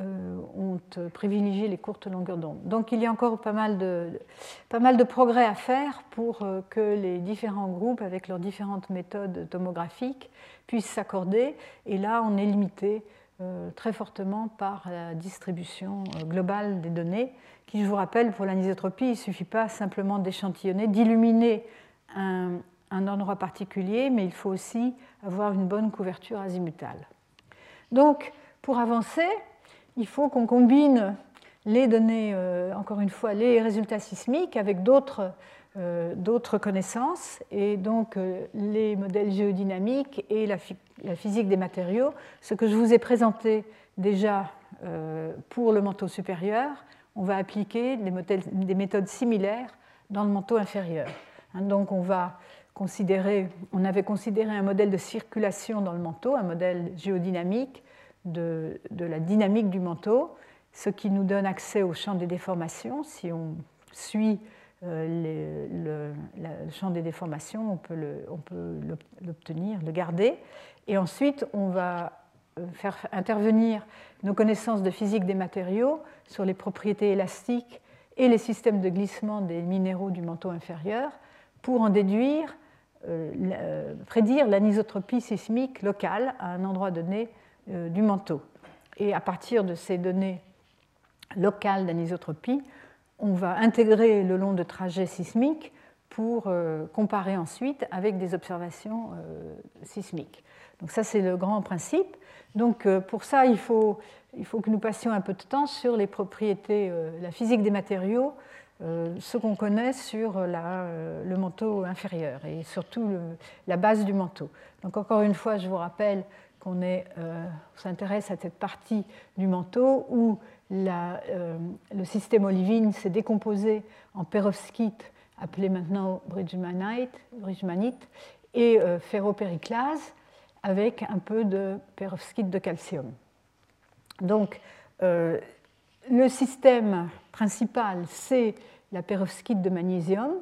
[SPEAKER 2] euh, ont privilégié les courtes longueurs d'onde. Donc il y a encore pas mal, de, pas mal de progrès à faire pour euh, que les différents groupes, avec leurs différentes méthodes tomographiques, puissent s'accorder. Et là, on est limité très fortement par la distribution globale des données, qui, je vous rappelle, pour l'anisotropie, il ne suffit pas simplement d'échantillonner, d'illuminer un, un endroit particulier, mais il faut aussi avoir une bonne couverture azimutale. Donc, pour avancer, il faut qu'on combine les données, encore une fois, les résultats sismiques avec d'autres d'autres connaissances, et donc les modèles géodynamiques et la, la, physique des matériaux, ce que je vous ai présenté déjà pour le manteau supérieur, on va appliquer des méthodes similaires dans le manteau inférieur. Hein, donc on va on avait considéré un modèle de circulation dans le manteau, un modèle géodynamique de, la dynamique du manteau, ce qui nous donne accès au champ des déformations. Si on suit euh, le, champ des déformations, on peut l'obtenir, le, garder. Et ensuite, on va euh, faire intervenir nos connaissanses de physique des matériaux sur les propriétés élastiques et les systèmes de glissement des minéraux du manteau inférieur pour en déduire, prédire l'anisotropie sismique locale à un endroit donné euh, du manteau. Et à partir de ces données locales d'anisotropie, on va intégrer le long de trajets sismiques pour comparer ensuite avec des observations sismiques. Donc ça, c'est le grand principe. Donc pour ça, il faut, il faut que nous passions un peu de temps sur les propriétés, la physique des matériaux euh, ce qu'on connaît sur euh, le manteau inférieur et surtout la base du manteau. Donc encore une fois, je vous rappelle qu'on euh, s'intéresse à cette partie du manteau où le système olivine s'est décomposé en perovskite, appelé maintenant bridgemanite et ferropériclase, avec un peu de perovskite de calcium. Donc, le système principal, c'est la perovskite de magnésium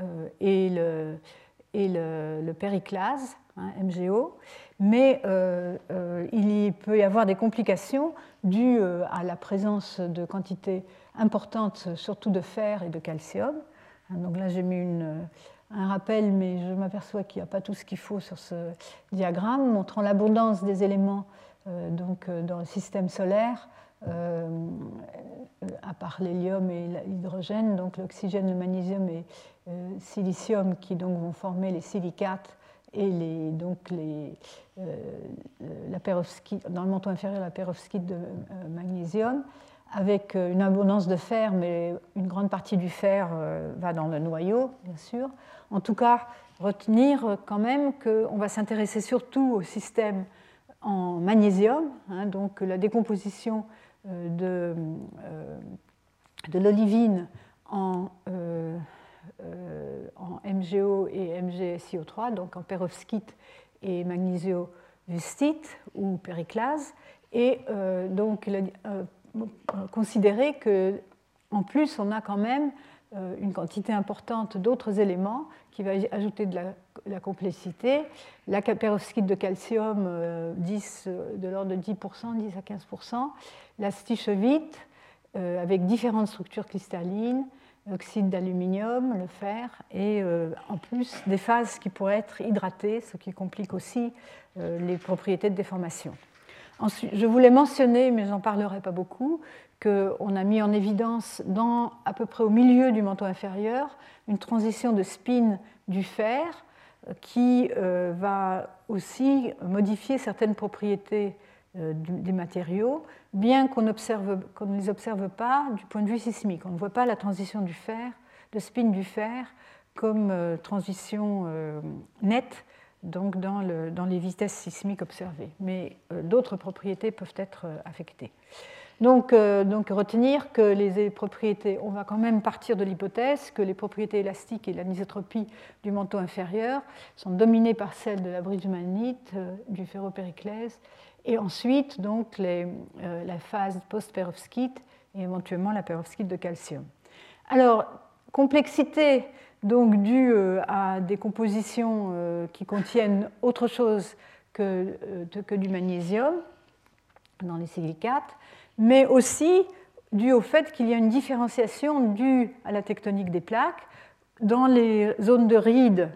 [SPEAKER 2] euh, et, le, et périclase, hein, MgO, mais euh, euh, il peut y avoir des complications dues à la présence de quantités importantes, surtout de fer et de calcium. Hein, donc là, j'ai mis un rappel, mais je m'aperçois qu'il n'y a pas tout ce qu'il faut sur ce diagramme, montrant l'abondance des éléments donc, dans le système solaire à part l'hélium et l'hydrogène, donc l'oxygène, le magnésium et le euh, silicium qui donc vont former les silicates et donc euh, la dans le manteau inférieur la perovskite de magnésium, avec une abondance de fer, mais une grande partie du fer va dans le noyau, bien sûr. En tout cas, retenir quand même qu'on va s'intéresser surtout au système en magnésium, hein, donc la décomposition euh, de, euh, de l'olivine en, euh, MgO et MgSiO3, donc en perovskite et magnésiovustite ou périclase, et donc considérer que en plus on a quand même une quantité importante d'autres éléments qui va ajouter de la, complexité. La perovskite de calcium, 10, de l'ordre de 10%, 10 à 15%, la stichevite euh, avec différentes structures cristallines, l'oxyde d'aluminium, le fer, et euh, en plus des phases qui pourraient être hydratées, ce qui complique aussi euh, les propriétés de déformation. Ensuite, je voulais mentionner, mais j'en parlerai pas beaucoup, qu'on a mis en évidence dans, à peu près au milieu du manteau inférieur une transition de spin du fer qui va aussi modifier certaines propriétés des matériaux, bien qu'on ne les observe pas du point de vue sismique. On ne voit pas la transition du fer, de spin du fer, comme euh, transition euh, nette dans, les vitesses sismiques observées. Mais euh, d'autres propriétés peuvent être affectées. Donc, donc, retenir que les propriétés, on va quand même partir de l'hypothèse que les propriétés élastiques et l'anisotropie du manteau inférieur sont dominées par celles de la bridgemanite, du ferropériclèse et ensuite donc euh, la phase post-perovskite et éventuellement la perovskite de calcium. Alors, complexité donc due euh, à des compositions euh, qui contiennent autre chose que, que du magnésium dans les silicates, mais aussi due au fait qu'il y a une différenciation due à la tectonique des plaques. Dans les zones de rides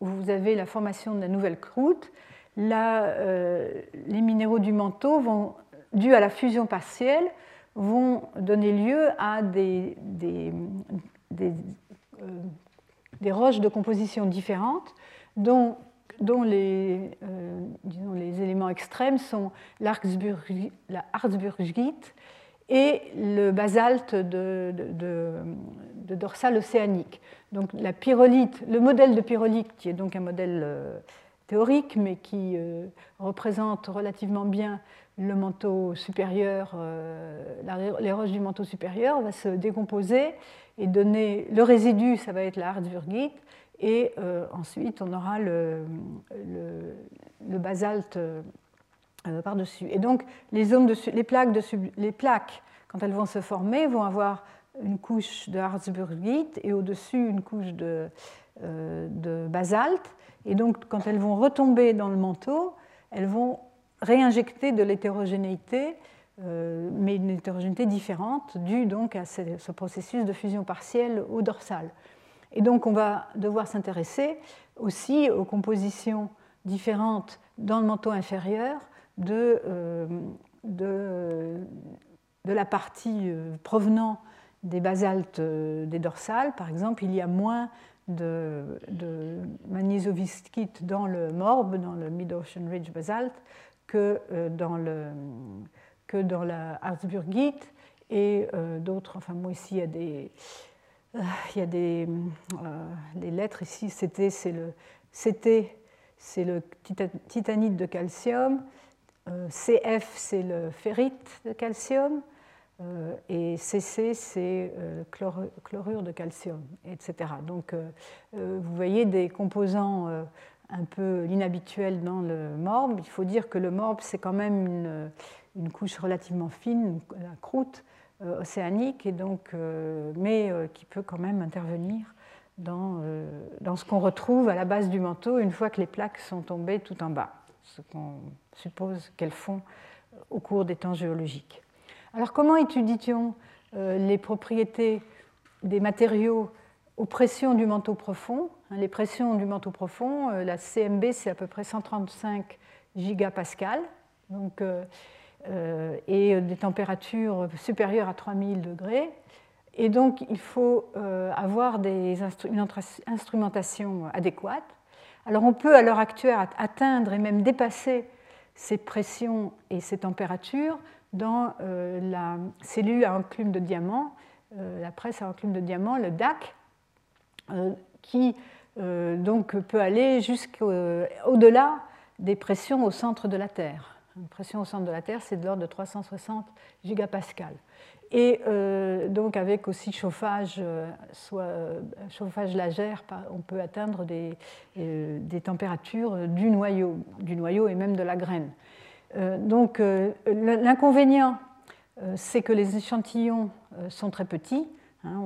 [SPEAKER 2] où vous avez la formation de la nouvelle croûte, euh, les minéraux du manteau, vont, dus à la fusion partielle, vont donner lieu à des, des, des, euh, roches de composition différentes, dont, dont les, euh, les, éléments extrêmes sont la Harzburgite et le basalte de, dorsale océanique. Donc la pyrolite, le modèle de pyrolite, qui est donc un modèle euh, théorique, mais qui euh, représente relativement bien le manteau supérieur, euh, les roches du manteau supérieur, va se décomposer et donner le résidu, ça va être la harzburgite, et ensuite on aura le, basalte par-dessus. Et donc les, plaques quand elles vont se former, vont avoir une couche de harzburgite et au-dessus une couche de, euh, de, basalte. Et donc, quand elles vont retomber dans le manteau, elles vont réinjecter de l'hétérogénéité, euh, mais une hétérogénéité différente, due donc à ce, processus de fusion partielle au dorsal. Et donc, on va devoir s'intéresser aussi aux compositions différentes dans le manteau inférieur de, euh, de, la partie provenant des basaltes euh, des dorsales, par exemple, il y a moins de, de dans le morbe, dans le Mid-Ocean Ridge basalt, que euh, dans, le, que dans la Harzburgite et euh, d'autres. Enfin, moi, ici, il y a des, il y a des, lettres. Ici, CT, c'est le, CT, c'est le titanite de calcium. CF, c'est le ferrite de calcium. Euh, et CC, c'est euh, chlorure de calcium, etc. Donc, euh, vous voyez des composants un peu inhabituels dans le morbe. Il faut dire que le morbe, c'est quand même une, couche relativement fine, la croûte océanique, et donc, mais qui peut quand même intervenir dans, dans ce qu'on retrouve à la base du manteau une fois que les plaques sont tombées tout en bas, ce qu'on suppose qu'elles font au cours des temps géologiques. Alors comment étudie-t-on euh, les propriétés des matériaux aux pressions du manteau profond hein, Les pressions du manteau profond, euh, la CMB, c'est à peu près 135 gigapascales, donc, euh, et des températures supérieures à 3000 degrés. Et donc, il faut avoir des une instrumentation adéquate. Alors, on peut à l'heure actuelle atteindre et même dépasser ces pressions et ces températures dans euh, la cellule à enclume de diamant, euh, la presse à enclume de diamant, le DAC, euh, qui donc peut aller jusqu'au-delà des pressions au centre de la Terre. Une pression au centre de la Terre, c'est de l'ordre de 360 gigapascales. Et donc avec aussi chauffage, soit chauffage lagère, on peut atteindre des, températures du noyau, du noyau et même de la graine. Euh, donc euh, l'inconvénient, euh, c'est que les échantillons sont très petits. Hein,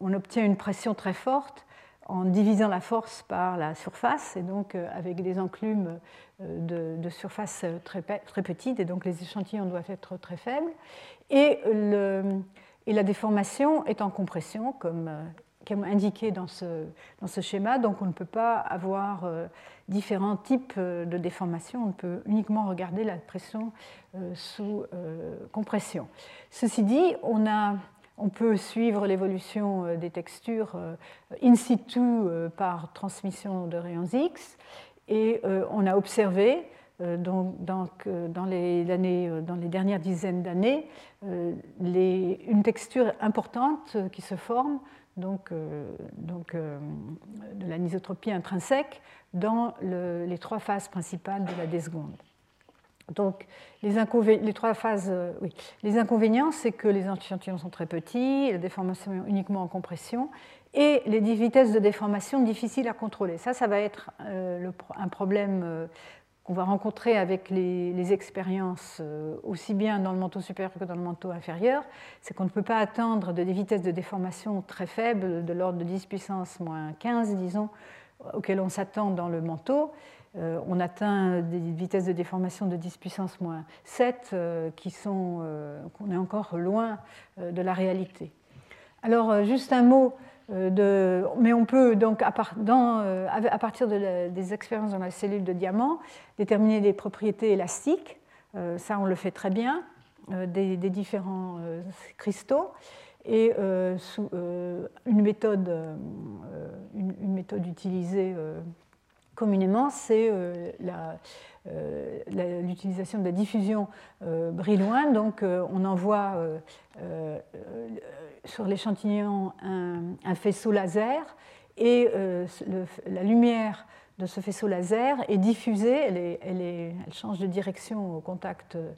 [SPEAKER 2] on, obtient une pression très forte en divisant la force par la surface, et donc avec des enclumes de, surface très, très, petites, et donc les échantillons doivent être très faibles. Et, la déformation est en compression, comme indiqué dans ce, schéma, donc on ne peut pas avoir euh, différents types euh, de déformations, on peut uniquement regarder la pression euh, sous compression. Ceci dit, on, a, on peut suivre l'évolution des textures in situ par transmission de rayons X, et on a observé dans, les dernières dizaines d'années, une texture importante qui se forme donc, euh, euh, de l'anisotropie intrinsèque dans les trois phases principales de la déseconde. Donc, les, trois phases, euh, oui. les inconvénients, c'est que les échantillons sont très petits, la déformation uniquement en compression, et les vitesses de déformation difficiles à contrôler. Ça, ça va être un problème qu'on va rencontrer avec les, expériences euh, aussi bien dans le manteau supérieur que dans le manteau inférieur, c'est qu'on ne peut pas atteindre des vitesses de déformation très faibles, de l'ordre de 10 puissance moins 15, disons, auxquelles on s'attend dans le manteau. Euh, on atteint des vitesses de déformation de 10 puissance moins 7 euh, qui sont, qu'on est encore loin de la réalité. Alors, juste un mot euh, mais on peut donc, à, euh, partir des expériences dans la cellule de diamant, déterminer des propriétés élastiques. Euh, ça, on le fait très bien, des, différents cristaux. Et sous une, méthode, une, méthode utilisée communément, c'est l'utilisation de la diffusion brillouin. Donc, on envoie sur l'échantillon un, faisceau laser et la lumière de ce faisceau laser est diffusée, elle, change de direction au contact euh,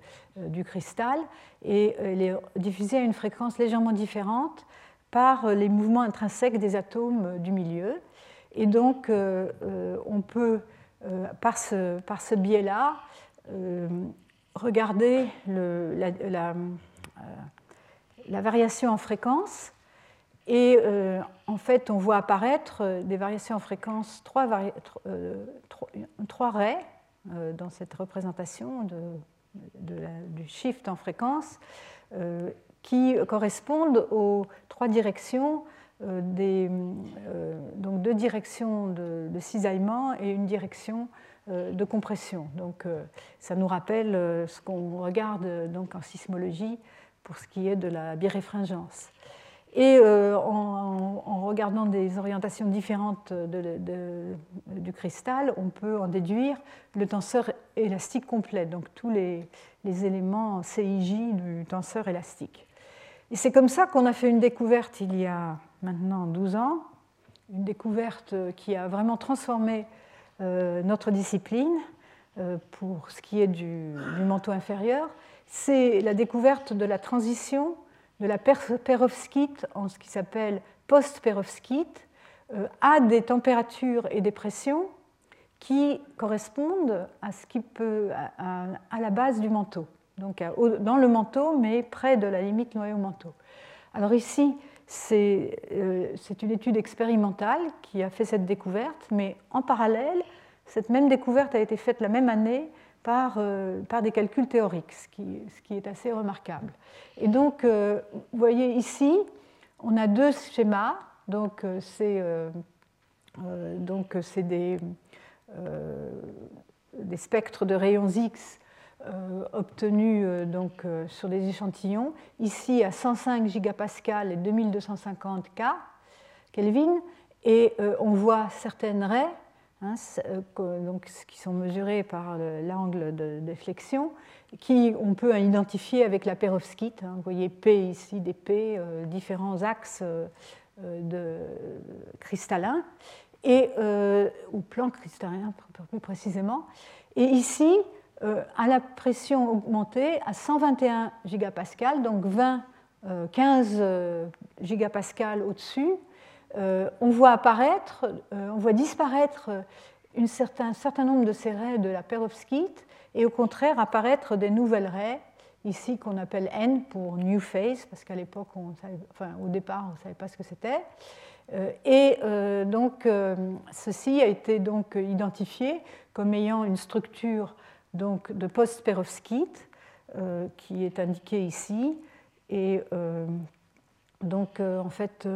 [SPEAKER 2] du cristal et elle est diffusée à une fréquence légèrement différente par les mouvements intrinsèques des atomes du milieu. Et donc euh, euh, on peut, par ce, par ce biais-là, regarder la, variation en fréquence. Et euh, en fait, on voit apparaître euh, des variations en fréquence, trois, euh, trois, raies dans cette représentation du shift en fréquence qui correspondent aux trois directions, des, donc deux directions de, cisaillement et une direction de compression. Donc ça nous rappelle ce qu'on regarde donc en sismologie pour ce qui est de la biréfringence. Et euh, en, regardant des orientations différentes du cristal, on peut en déduire le tenseur élastique complet, donc tous les, éléments CIJ du tenseur élastique. Et c'est comme ça qu'on a fait une découverte il y a maintenant 12 ans, une découverte qui a vraiment transformé euh, notre discipline euh, pour ce qui est du manteau inférieur. C'est la découverte de la transition de la perovskite en ce qui s'appelle post-perovskite euh, à des températures et des pressions qui correspondent à ce qui peut à, la base du manteau, donc dans le manteau, mais près de la limite noyau-manteau. Alors ici, euh, c'est une étude expérimentale qui a fait cette découverte, mais en parallèle, cette même découverte a été faite la même année par, euh, par des calculs théoriques, ce qui, est assez remarquable. Et donc, euh, vous voyez ici, on a deux schémas. Donc c'est des, des spectres de rayons X obtenus donc, sur des échantillons, ici à 105 gigapascal et 2250 K Kelvin, et on voit certaines raies Hein, euh, donc, qui sont mesurés par l'angle de déflexion, qui on peut identifier avec la perovskite. Hein. vous voyez P ici, des P, euh, différents axes euh, de cristallins, et, ou plans cristallins plus précisément. Et ici, à la pression augmentée à 121 gigapascal, donc 20, 15 gigapascal au-dessus, euh, on voit apparaître, euh, on voit disparaître un certain nombre de ces raies de la perovskite et au contraire apparaître des nouvelles raies, ici qu'on appelle N pour New Phase, parce qu'à l'époque, enfin, au départ, on ne savait pas ce que c'était. Euh, et donc, ceci a été donc identifié comme ayant une structure donc, de post-perovskite qui est indiquée ici. Et donc, en fait,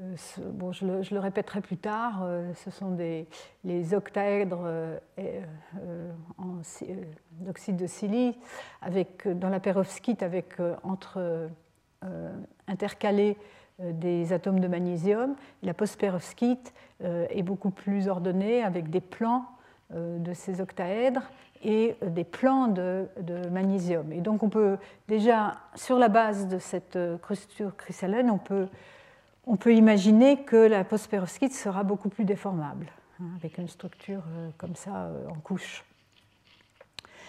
[SPEAKER 2] euh, bon, je, le, répéterai plus tard, euh, ce sont des, les octaèdres euh, d'oxyde de silicium avec, dans la perovskite avec entre intercalés des atomes de magnésium. La post-perovskite est beaucoup plus ordonnée avec des plans de ces octaèdres et des plans de, magnésium. Et donc on peut déjà, sur la base de cette structure cristalline, on peut on peut imaginer que la postperovskite sera beaucoup plus déformable, hein, avec une structure euh, comme ça euh, en couche.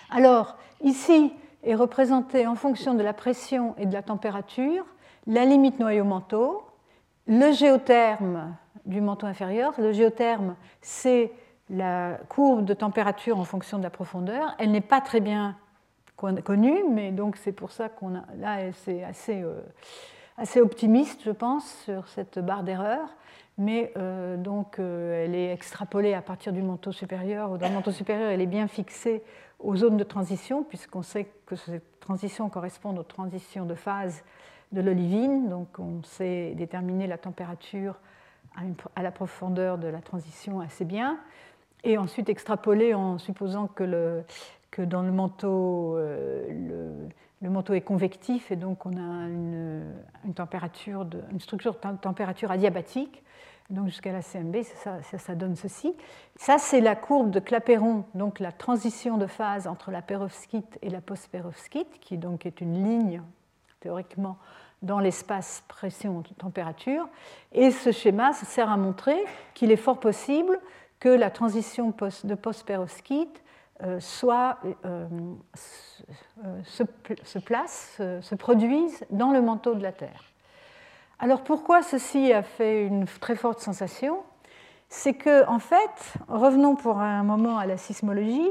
[SPEAKER 2] Alors, ici est représentée en fonction de la pression et de la température la limite noyau-manteau, le géotherme du manteau inférieur. Le géotherme, c'est la courbe de température en fonction de la profondeur. Elle n'est pas très bien connue, mais donc c'est pour ça qu'on a là, c'est assez euh, optimiste, je pense, sur cette barre d'erreur, mais euh, donc euh, elle est extrapolée à partir du manteau supérieur. Dans le manteau supérieur, elle est bien fixée aux zones de transition, puisqu'on sait que ces transitions correspondent aux transitions de phase de l'olivine, donc on sait déterminer la température à, la profondeur de la transition assez bien, et ensuite extrapoler en supposant que, le, que dans le manteau, euh, le, manteau est convectif et donc on a une, température une structure de température adiabatique. donc jusqu'à la CMB, ça, ça, donne ceci. Ça, c'est la courbe de Clapeyron, donc la transition de phase entre la perovskite et la post-perovskite, qui donc est une ligne, théoriquement, dans l'espace pression-température. Et ce schéma sert à montrer qu'il est fort possible que la transition de post-perovskite euh, soit, euh, euh, se, place, se produise dans le manteau de la Terre. Alors pourquoi ceci a fait une très forte sensation? C'est que, en fait, revenons pour un moment à la sismologie,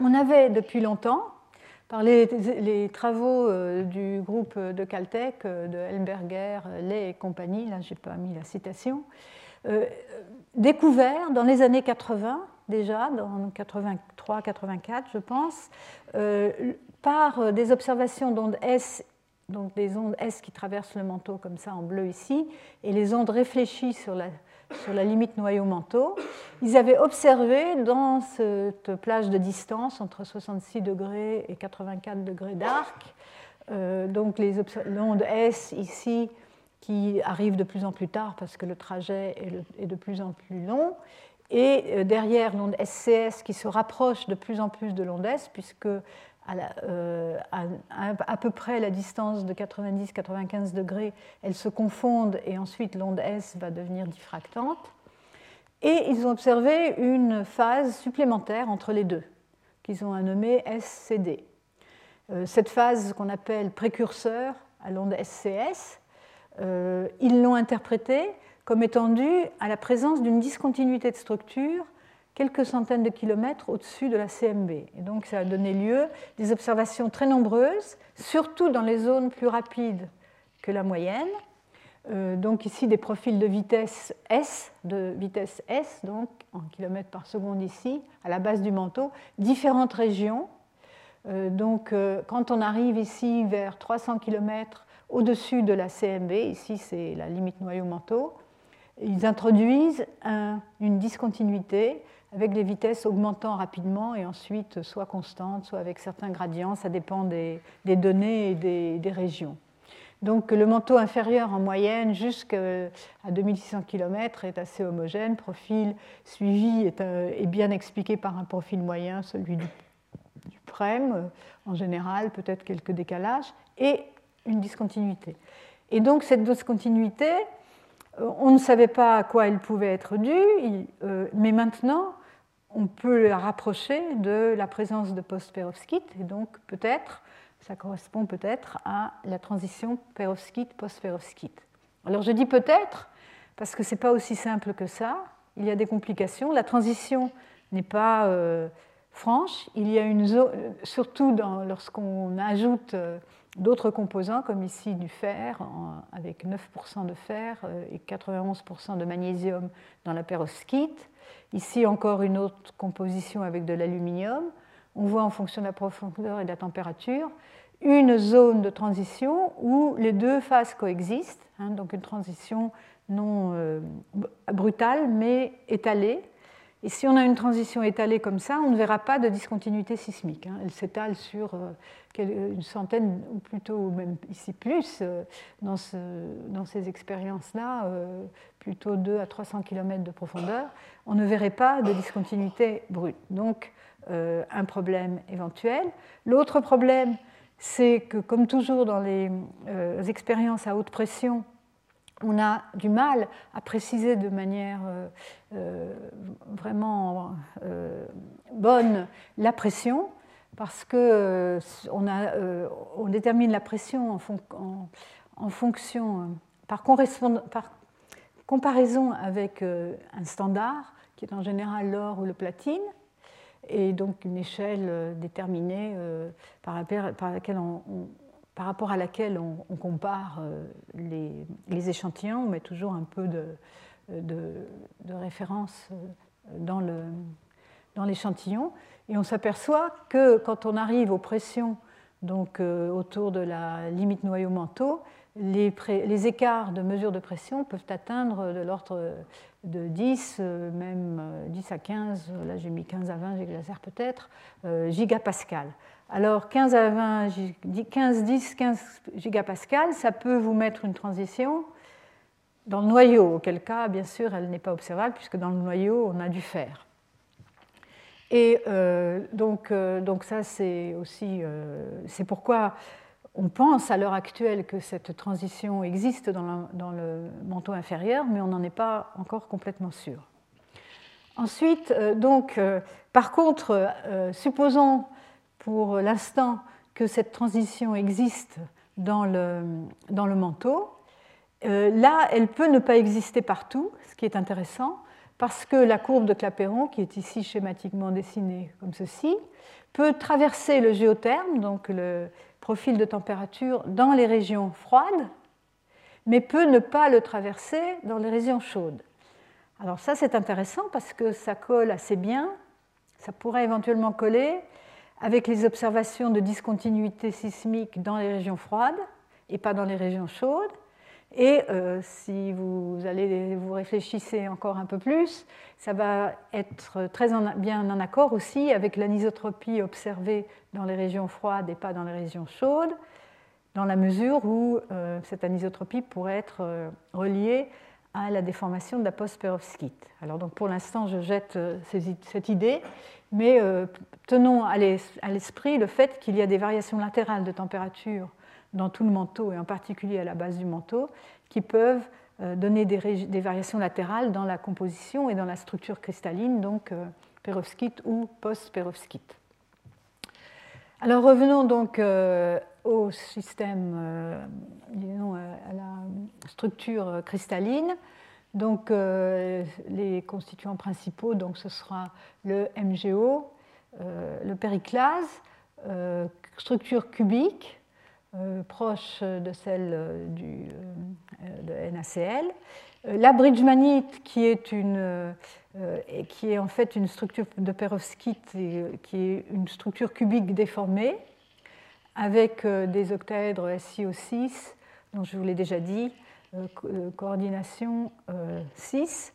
[SPEAKER 2] on avait depuis longtemps, par les, travaux du groupe de Caltech, de Elberger, Lay et compagnie, là je n'ai pas mis la citation, découvert dans les années 80, déjà, dans 83-84 je pense, par des observations d'ondes S donc des ondes S qui traversent le manteau comme ça en bleu ici, et les ondes réfléchies sur la, limite noyau-manteau. Ils avaient observé dans cette plage de distance entre 66 degrés et 84 degrés d'arc, euh, donc les ondes S ici qui arrivent de plus en plus tard parce que le trajet est, de plus en plus long, et euh, derrière l'onde SCS qui se rapproche de plus en plus de l'onde S, puisque euh, à, peu près la distance de 90-95 degrés, elles se confondent et ensuite l'onde S va devenir diffractante. Et ils ont observé une phase supplémentaire entre les deux, qu'ils ont nommée SCD. Euh, cette phase qu'on appelle précurseur à l'onde SCS, euh, ils l'ont interprétée comme étant due à la présence d'une discontinuité de structure quelques centaines de kilomètres au-dessus de la CMB. Et donc ça a donné lieu à des observations très nombreuses, surtout dans les zones plus rapides que la moyenne. Euh, donc ici des profils de vitesse S, de vitesse S, donc en kilomètres par seconde ici, à la base du manteau, différentes régions. Euh, donc quand on arrive ici vers 300 km au-dessus de la CMB, ici c'est la limite noyau-manteau, ils introduisent une discontinuité avec des vitesses augmentant rapidement et ensuite soit constantes, soit avec certains gradients, ça dépend des, données et des, régions. Donc le manteau inférieur en moyenne jusqu'à 2600 km est assez homogène, profil suivi est, euh, bien expliqué par un profil moyen, celui du, du PREM en général, peut-être quelques décalages, et une discontinuité. Et donc cette discontinuité, euh, on ne savait pas à quoi elle pouvait être due, euh, mais maintenant, on peut la rapprocher de la présence de post-perovskite, et donc peut-être, ça correspond peut-être à la transition perovskite-post-perovskite. Alors je dis peut-être, parce que ce n'est pas aussi simple que ça, il y a des complications. La transition n'est pas euh, franche, il y a une zone, surtout lorsqu'on ajoute d'autres composants, comme ici du fer, avec 9% de fer euh, et 91% de magnésium dans la perovskite. Ici encore une autre composition avec de l'aluminium. On voit en fonction de la profondeur et de la température une zone de transition où les deux phases coexistent, hein, donc une transition non euh, brutale mais étalée. Et si on a une transition étalée comme ça, on ne verra pas de discontinuité sismique. Hein. Elle s'étale sur euh, une centaine, ou plutôt même ici plus, euh, dans, ces expériences-là, euh, plutôt 2 à 300 km de profondeur, on ne verrait pas de discontinuité brute. Donc, euh, un problème éventuel. L'autre problème, c'est que, comme toujours dans les expériences à haute pression, on a du mal à préciser de manière vraiment bonne la pression parce qu'on euh, euh, on détermine la pression en, fonction, euh, par, par, comparaison avec un standard, qui est en général l'or ou le platine, et donc une échelle déterminée par, laquelle par rapport à laquelle on, compare les, échantillons, on met toujours un peu de, référence dans l'échantillon. Et on s'aperçoit que quand on arrive aux pressions donc, euh, autour de la limite noyau-manteau, les, les, écarts de mesure de pression peuvent atteindre de l'ordre de 10, euh, même 10 euh, à 15, là j'ai mis 15 à 20, j'exagère peut-être, gigapascal. Alors 15 à 20, 15, 10, 15 gigapascal, ça peut vous mettre une transition dans le noyau, auquel cas, bien sûr, elle n'est pas observable, puisque dans le noyau, on a du fer. Et donc, donc, ça, c'est aussi, c'est pourquoi on pense à l'heure actuelle que cette transition existe dans, le manteau inférieur, mais on n'en est pas encore complètement sûr. Ensuite, euh, donc, euh, par contre, euh, supposons pour l'instant que cette transition existe dans le, dans le manteau. là, elle peut ne pas exister partout, ce qui est intéressant, parce que la courbe de Clapeyron, qui est ici schématiquement dessinée comme ceci, peut traverser le géotherme, donc le, profil de température dans les régions froides, mais peut ne pas le traverser dans les régions chaudes. Alors ça, c'est intéressant parce que ça colle assez bien, ça pourrait éventuellement coller avec les observations de discontinuité sismique dans les régions froides et pas dans les régions chaudes. Et euh, si vous allez vous réfléchissez encore un peu plus, ça va être très bien en accord aussi avec l'anisotropie observée dans les régions froides et pas dans les régions chaudes, dans la mesure où euh, cette anisotropie pourrait être euh, reliée à la déformation de la post-perovskite. Alors donc pour l'instant, je jette cette idée, mais tenons à l'esprit le fait qu'il y a des variations latérales de température dans tout le manteau et en particulier à la base du manteau, qui peuvent euh, donner des, variations latérales dans la composition et dans la structure cristalline, donc euh, perovskite ou post-perovskite. Alors revenons donc euh, au système, disons, à la structure cristalline. Donc les constituants principaux, donc ce sera le MgO, le périclase, structure cubique, euh, proche de celle euh, du, euh, de NaCl. La bridgemanite, qui est, une, qui est en fait une structure de perovskite, qui est une structure cubique déformée, avec des octaèdres SiO6, dont je vous l'ai déjà dit, coordination 6,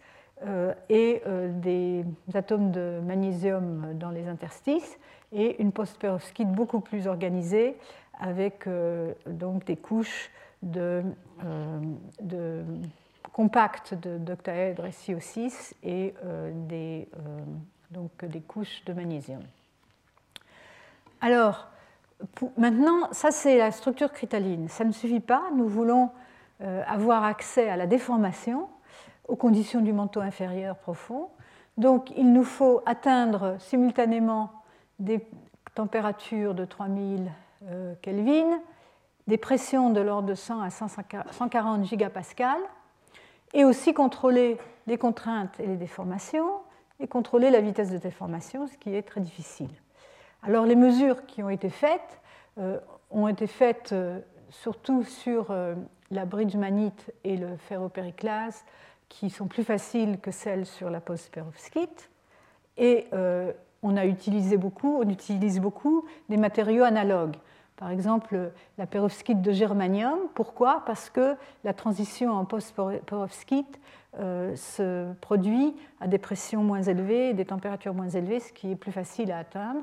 [SPEAKER 2] et des atomes de magnésium dans les interstices, et une post-perovskite beaucoup plus organisée, avec euh, donc des couches de, euh, de compactes d'octaèdres SiO6 et euh, des, donc des couches de magnésium. Alors, maintenant, ça c'est la structure cristalline. Ça ne suffit pas, nous voulons avoir accès à la déformation aux conditions du manteau inférieur profond. Donc il nous faut atteindre simultanément des températures de 3000 euh, Kelvin, des pressions de l'ordre de 100 à 140 gigapascales, et aussi contrôler les contraintes et les déformations, et contrôler la vitesse de déformation, ce qui est très difficile. Alors les mesures qui ont été faites euh, ont été faites euh, surtout sur la bridge manite et le ferropériclase, qui sont plus faciles que celles sur la post-perovskite. Et on a utilisé beaucoup, on utilise beaucoup des matériaux analogues. Par exemple, la perovskite de germanium. Pourquoi? Parce que la transition en post-perovskite euh, se produit à des pressions moins élevées, des températures moins élevées, ce qui est plus facile à atteindre.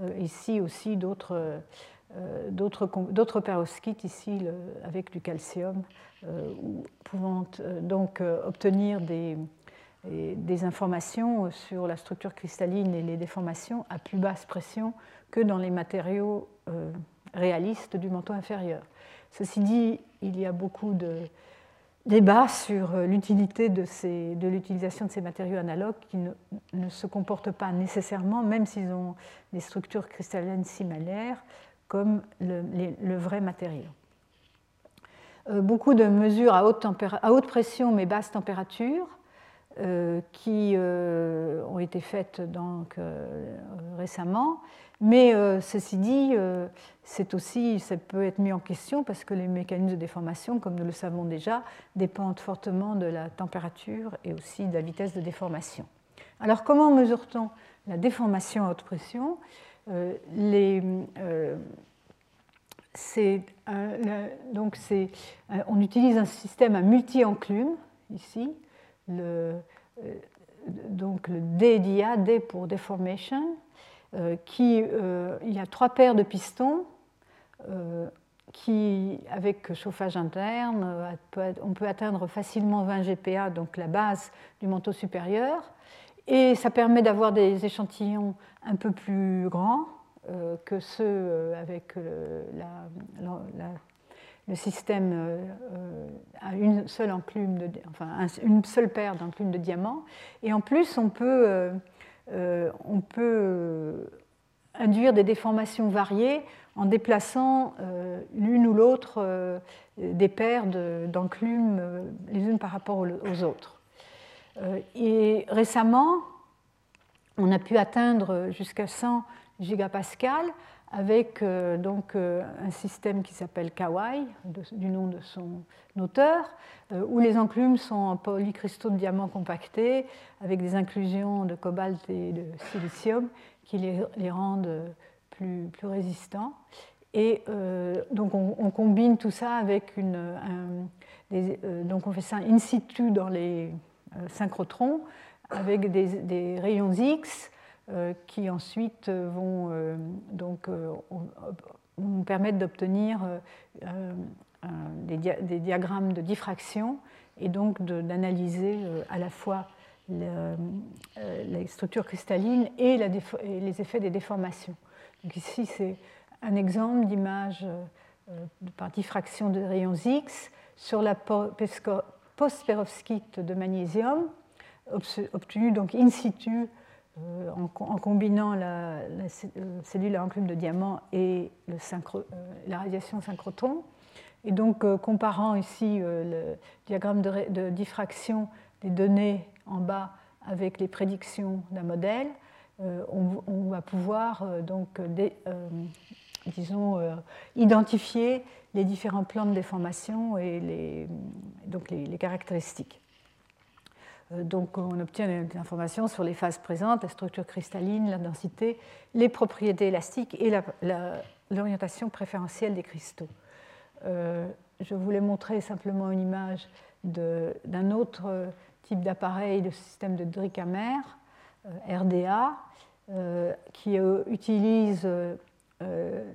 [SPEAKER 2] Euh, ici aussi, d'autres euh, perovskites, ici avec du calcium, pouvant donc obtenir des, des informations sur la structure cristalline et les déformations à plus basse pression que dans les matériaux euh, réalistes du manteau inférieur. Ceci dit, il y a beaucoup de débats sur euh, l'utilité de, l'utilisation de ces matériaux analogues qui ne, se comportent pas nécessairement, même s'ils ont des structures cristallines similaires, comme le, vrai matériau. Euh, beaucoup de mesures à haute, pression mais basse température euh, qui ont été faites donc, récemment. Mais ceci dit, c'est aussi, ça peut être mis en question parce que les mécanismes de déformation, comme nous le savons déjà, dépendent fortement de la température et aussi de la vitesse de déformation. Alors comment mesure-t-on la déformation à haute pression? Les, donc on utilise un système à multi-enclume ici, le, euh, donc le DDA, D pour deformation, euh, qui, euh, il y a trois paires de pistons qui, avec chauffage interne, on peut atteindre facilement 20 GPa, donc la base du manteau supérieur. Et ça permet d'avoir des échantillons un peu plus grands que ceux avec le système à une seule enclume, enfin une seule paire d'enclumes de diamants. Et en plus, on peut, on peut induire des déformations variées en déplaçant euh, l'une ou l'autre euh, des paires d'enclumes euh, les unes par rapport aux, autres. et récemment, on a pu atteindre jusqu'à 100 gigapascales avec donc, un système qui s'appelle Kawai, du nom de son auteur, où les enclumes sont en polycristaux de diamants compactés, avec des inclusions de cobalt et de silicium qui les, rendent plus, plus, résistants. Et euh, donc on, combine tout ça avec une... Euh, donc on fait ça in situ dans les euh, synchrotrons avec des, rayons X qui ensuite vont donc permettre d'obtenir des, diagrammes de diffraction et donc d'analyser à la fois euh, les structures cristallines et, les effets des déformations. Donc ici, c'est un exemple d'image euh, par diffraction de rayons X sur la post-perovskite de magnésium, obtenue donc in situ euh, en, combinant la, cellule à enclume de diamant et le la radiation synchrotron. Et donc, comparant ici le diagramme de, diffraction des données en bas avec les prédictions d'un modèle, euh, on, va pouvoir euh, donc, euh, disons, identifier les différents plans de déformation et donc les, caractéristiques. Donc on obtient des informations sur les phases présentes, la structure cristalline, la densité, les propriétés élastiques et l'orientation préférentielle des cristaux. je voulais montrer simplement une image d'un autre type d'appareil de système de Drickamer, euh, RDA, euh, qui euh, utilise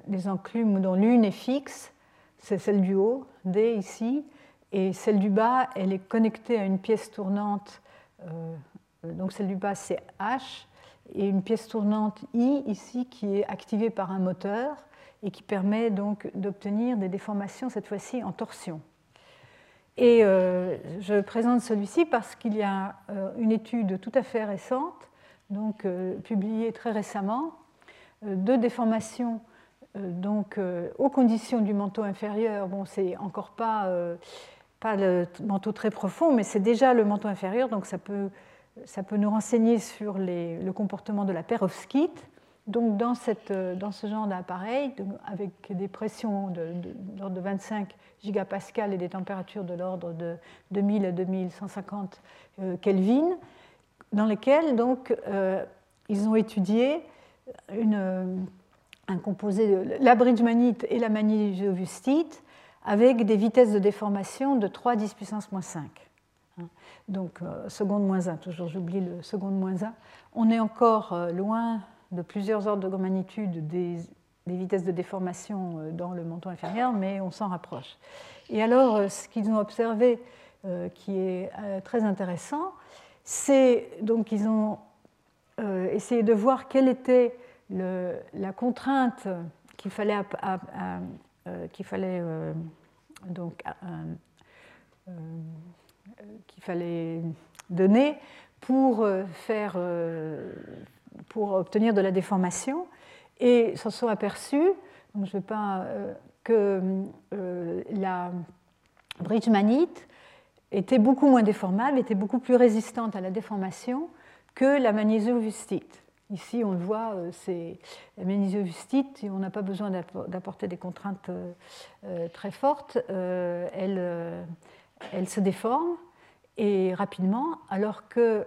[SPEAKER 2] des enclumes dont l'une est fixe, c'est celle du haut, D ici, et celle du bas, elle est connectée à une pièce tournante, donc celle du bas c'est H, et une pièce tournante I ici qui est activée par un moteur et qui permet donc d'obtenir des déformations cette fois-ci en torsion. Et euh, je présente celui-ci parce qu'il y a euh, une étude tout à fait récente, donc euh, publiée très récemment, de déformation donc, aux conditions du manteau inférieur. Bon, c'est encore pas, pas le manteau très profond, mais c'est déjà le manteau inférieur, donc ça peut, ça peut nous renseigner sur le comportement de la perovskite. Donc dans, cette, dans ce genre d'appareil, avec des pressions de, l'ordre de 25 gigapascal et des températures de l'ordre de 2000 à 2150 euh, Kelvin, dans lesquels donc, euh, ils ont étudié une, un composé, la bridgemanite et la magnésiovustite, avec des vitesses de déformation de 3 10 puissance moins 5. Hein. Donc, euh, seconde moins 1, toujours j'oublie le seconde moins 1. On est encore loin de plusieurs ordres de magnitude des, vitesses de déformation euh, dans le menton inférieur, mais on s'en rapproche. Et alors, euh, ce qu'ils ont observé, euh, qui est très intéressant, c'est donc qu'ils ont essayé de voir quelle était la contrainte qu'il fallait, qu'il fallait donc qu'il fallait donner pour faire pour obtenir de la déformation et s'en sont aperçus, je pas, euh, que euh, la bridge manite était beaucoup moins déformable, était beaucoup plus résistante à la déformation que la magnésiovustite. Ici, on le voit, euh, c'est la magnésiovustite, on n'a pas besoin d'apporter des contraintes très fortes, elle, elle, se déforme et rapidement, alors que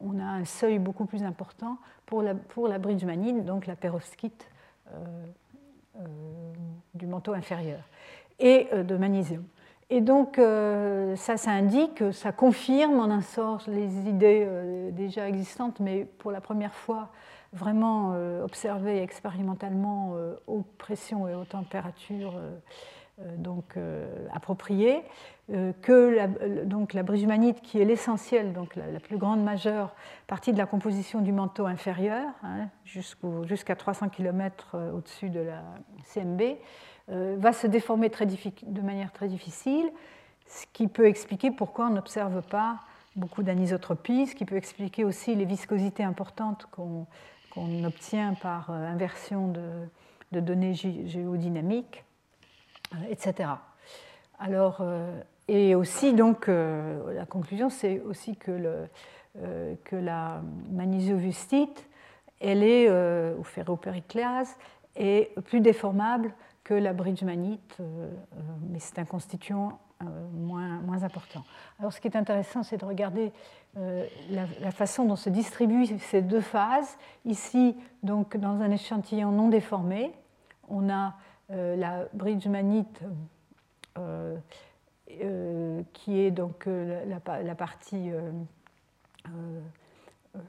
[SPEAKER 2] on a un seuil beaucoup plus important pour la, pour la donc la perovskite euh, euh, du manteau inférieur, et euh, de magnésium. Et donc, ça, ça indique, ça confirme en un sort les idées déjà existantes, mais pour la première fois vraiment observée expérimentalement aux pressions et aux températures donc, appropriées, que la, donc, la bridgemanite, qui est l'essentiel, donc la, plus grande majeure partie de la composition du manteau inférieur, hein, jusqu'à 300 km au-dessus de la CMB, va se déformer de manière très difficile ce qui peut expliquer pourquoi on n'observe pas beaucoup d'anisotropie, ce qui peut expliquer aussi les viscosités importantes qu'on obtient par euh, inversion de, données géodynamiques, euh, etc. Alors, euh, et aussi, donc, la conclusion, c'est aussi que la magnésiovustite, elle est, ou ferropériclase, est plus déformable que la bridgemanite, mais c'est un constituant euh, moins, important. Alors ce qui est intéressant, c'est de regarder euh, la, façon dont se distribuent ces deux phases. Ici, donc, dans un échantillon non déformé, on a euh, la bridge manite qui est donc la, partie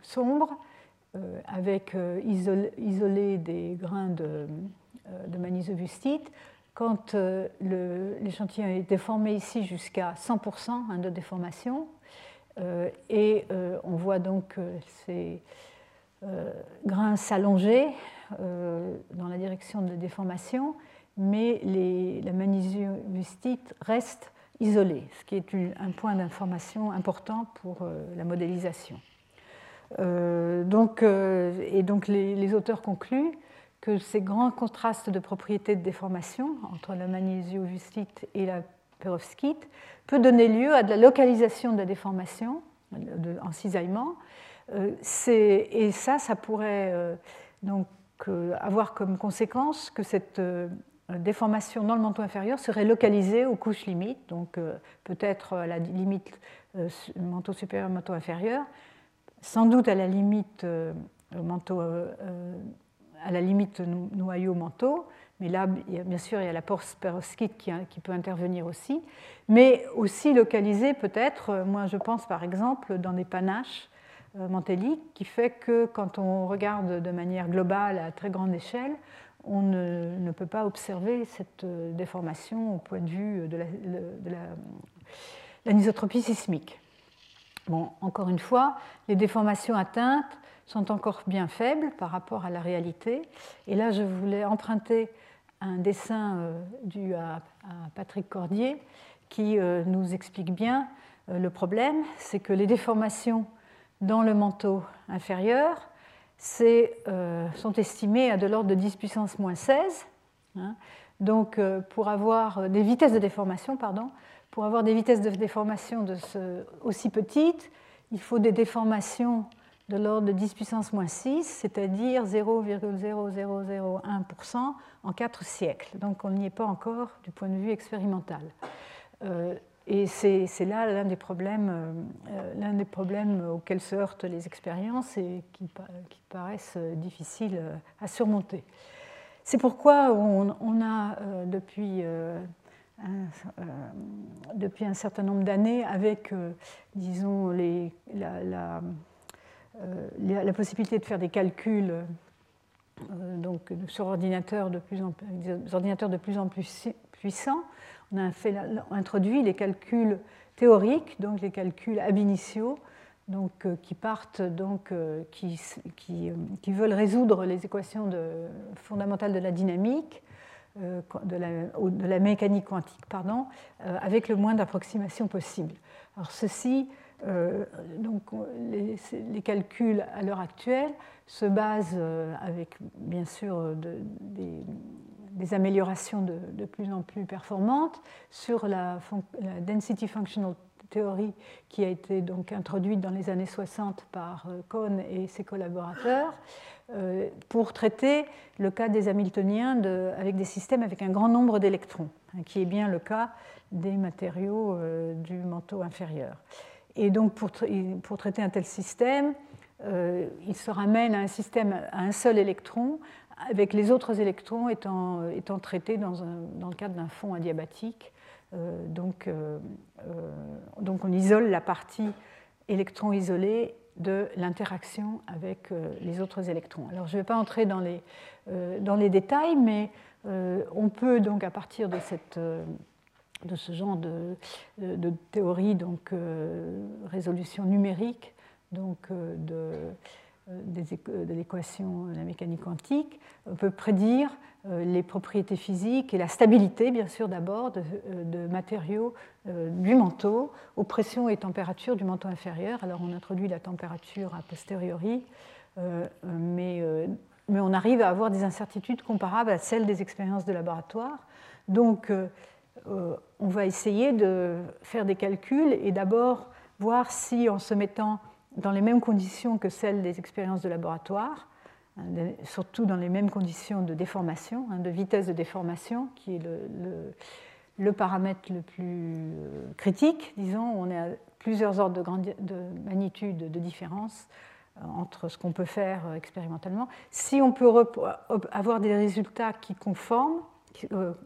[SPEAKER 2] sombre, avec isolé, des grains de, de manisovustite quand euh, l'échantillon est déformé ici jusqu'à 100% hein, de déformation, euh, et euh, on voit donc ces grains s'allonger dans la direction de déformation, mais les, la magnésiovustite reste isolée, ce qui est un point d'information important pour la modélisation. donc, et donc les auteurs concluent que ces grands contrastes de propriétés de déformation entre la magnésiovustite et la perovskite peut donner lieu à de la localisation de la déformation en cisaillement. Euh, et ça, ça pourrait euh, donc euh, avoir comme conséquence que cette déformation dans le manteau inférieur serait localisée aux couches limites, donc peut-être à la limite manteau supérieur, manteau inférieur, sans doute à la limite manteau à la limite noyau-manteau, mais là, bien sûr, il y a la perovskite qui, qui, peut intervenir aussi, mais aussi localisée peut-être, euh, moi je pense par exemple, dans des panaches euh, mantéliques, qui fait que quand on regarde de manière globale à très grande échelle, on ne, peut pas observer cette euh, déformation au point de vue de l'anisotropie sismique. Bon, encore une fois, les déformations atteintes sont encore bien faibles par rapport à la réalité. Et là, je voulais emprunter un dessin euh, dû à, Patrick Cordier qui euh, nous explique bien euh, le problème, c'est que les déformations dans le manteau inférieur sont estimées à de l'ordre de 10 puissance moins 16. Hein. Donc, pour avoir des vitesses de déformation, pardon, pour avoir des vitesses de déformation de aussi petites, il faut des déformations de l'ordre de 10 puissance moins 6, c'est-à-dire 0,0001% en 4 siècles. Donc on n'y est pas encore du point de vue expérimental. Euh, et c'est là l'un des, problèmes, euh, l'un des problèmes auxquels se heurtent les expériences et qui, paraissent difficiles à surmonter. C'est pourquoi on, a depuis, un, certain nombre d'années, avec, disons, la euh, la possibilité de faire des calculs euh, donc, sur ordinateur de plus en, des ordinateurs de plus en plus puissants. On a introduit les calculs théoriques, donc les calculs ab initio, donc, euh, qui partent, donc, qui, qui, veulent résoudre les équations de, fondamentales de la dynamique, de la, de la mécanique quantique, pardon, avec le moins d'approximations possible. Alors ceci euh, donc, les, calculs à l'heure actuelle se basent, euh, avec bien sûr des, améliorations de, plus en plus performantes, sur la, density functional theory qui a été donc introduite dans les années 60 par euh, Cohn et ses collaborateurs pour traiter le cas des Hamiltoniens avec des systèmes avec un grand nombre d'électrons, hein, qui est bien le cas des matériaux du manteau inférieur. Et donc, pour, pour traiter un tel système, euh, il se ramène à un système à un seul électron, avec les autres électrons étant, étant traités dans, dans, le cadre d'un fond adiabatique. Euh, donc, euh, donc, on isole la partie électron isolée de l'interaction avec les autres électrons. Alors je ne vais pas entrer dans les, dans les détails, mais on peut donc à partir de cette de ce genre de, de, théorie, donc résolution numérique, donc de, de l'équation de la mécanique quantique, on peut prédire les propriétés physiques et la stabilité, bien sûr, d'abord, de, matériaux du manteau aux pressions et températures du manteau inférieur. Alors on introduit la température a posteriori, mais, mais on arrive à avoir des incertitudes comparables à celles des expériences de laboratoire. Donc euh, on va essayer de faire des calculs et d'abord voir si en se mettant dans les mêmes conditions que celles des expériences de laboratoire, hein, surtout dans les mêmes conditions de déformation, hein, de vitesse de déformation, qui est le, paramètre le plus euh, critique, disons, on est à plusieurs ordres de, de magnitude de différence euh, entre ce qu'on peut faire expérimentalement. Si on peut avoir des résultats qui conforment, euh,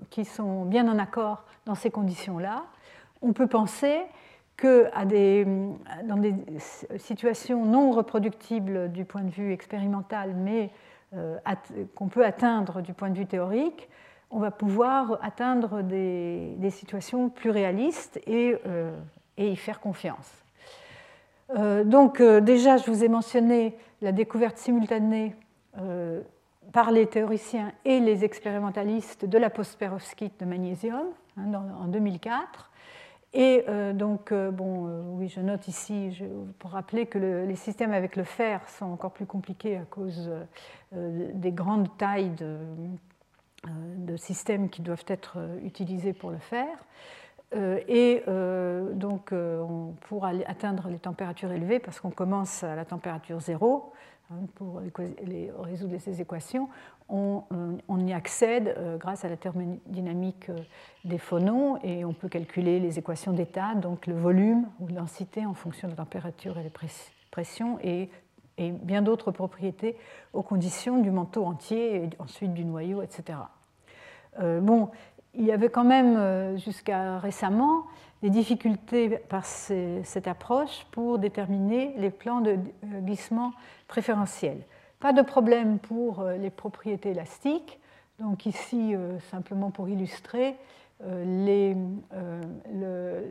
[SPEAKER 2] qui sont bien en accord dans ces conditions-là, on peut penser que dans des situations non reproductibles du point de vue expérimental, mais euh, qu'on peut atteindre du point de vue théorique, on va pouvoir atteindre des, situations plus réalistes et, euh, et y faire confiance. donc déjà, je vous ai mentionné la découverte simultanée par les théoriciens et les expérimentalistes de la post-perovskite de magnésium hein, en 2004. Et euh, donc, euh, bon, euh, oui, je note ici, pour rappeler que les systèmes avec le fer sont encore plus compliqués à cause des grandes tailles de, de, systèmes qui doivent être utilisés pour le fer. et donc, pour atteindre les températures élevées, parce qu'on commence à la température zéro, Hein, pour résoudre ces équations, on, y accède euh, grâce à la thermodynamique euh, des phonons et on peut calculer les équations d'état, donc le volume ou densité en fonction de la température et de pression et, et bien d'autres propriétés aux conditions du manteau entier et ensuite du noyau, etc. Euh, bon, il y avait quand même jusqu'à récemment des difficultés par cette approche pour déterminer les plans de glissement préférentiels. Pas de problème pour euh, les propriétés élastiques. Donc ici, euh, simplement pour illustrer, euh, les,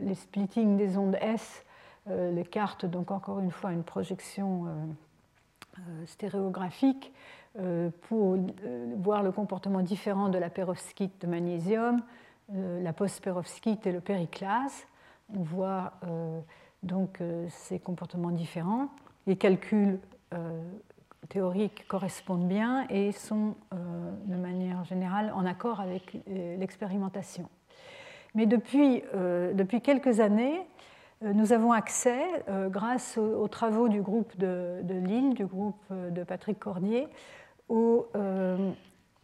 [SPEAKER 2] les splitting des ondes S, les cartes, donc encore une fois une projection stéréographique pour voir le comportement différent de la perovskite de magnésium, euh, la post-perovskite et le périclase. On voit euh, donc euh, ces comportements différents. Les calculs théoriques correspondent bien et sont de manière générale en accord avec l'expérimentation. Mais depuis, depuis, quelques années, nous avons accès, grâce aux, travaux du groupe de, Lille, du groupe de Patrick Cordier, aux,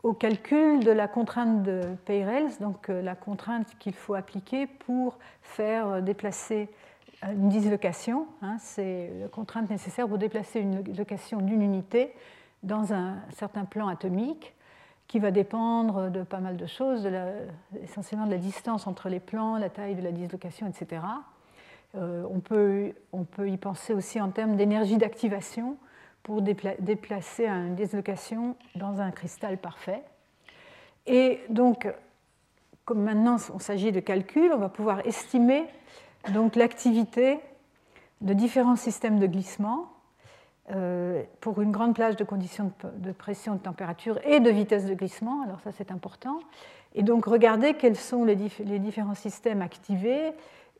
[SPEAKER 2] au calcul de la contrainte de Peirels, donc euh, la contrainte qu'il faut appliquer pour faire euh, déplacer euh, une dislocation. Hein, c'est la contrainte nécessaire pour déplacer une location d'une unité dans un certain plan atomique qui va dépendre de pas mal de choses, essentiellement de la distance entre les plans, la taille de la dislocation, etc. on, peut, on peut y penser aussi en termes d'énergie d'activation pour déplacer une dislocation dans un cristal parfait. Et donc, comme maintenant il s'agit de calcul, on va pouvoir estimer l'activité de différents systèmes de glissement euh, pour une grande plage de conditions de pression, de température et de vitesse de glissement. Alors ça c'est important. Et donc regarder quels sont les, différents systèmes activés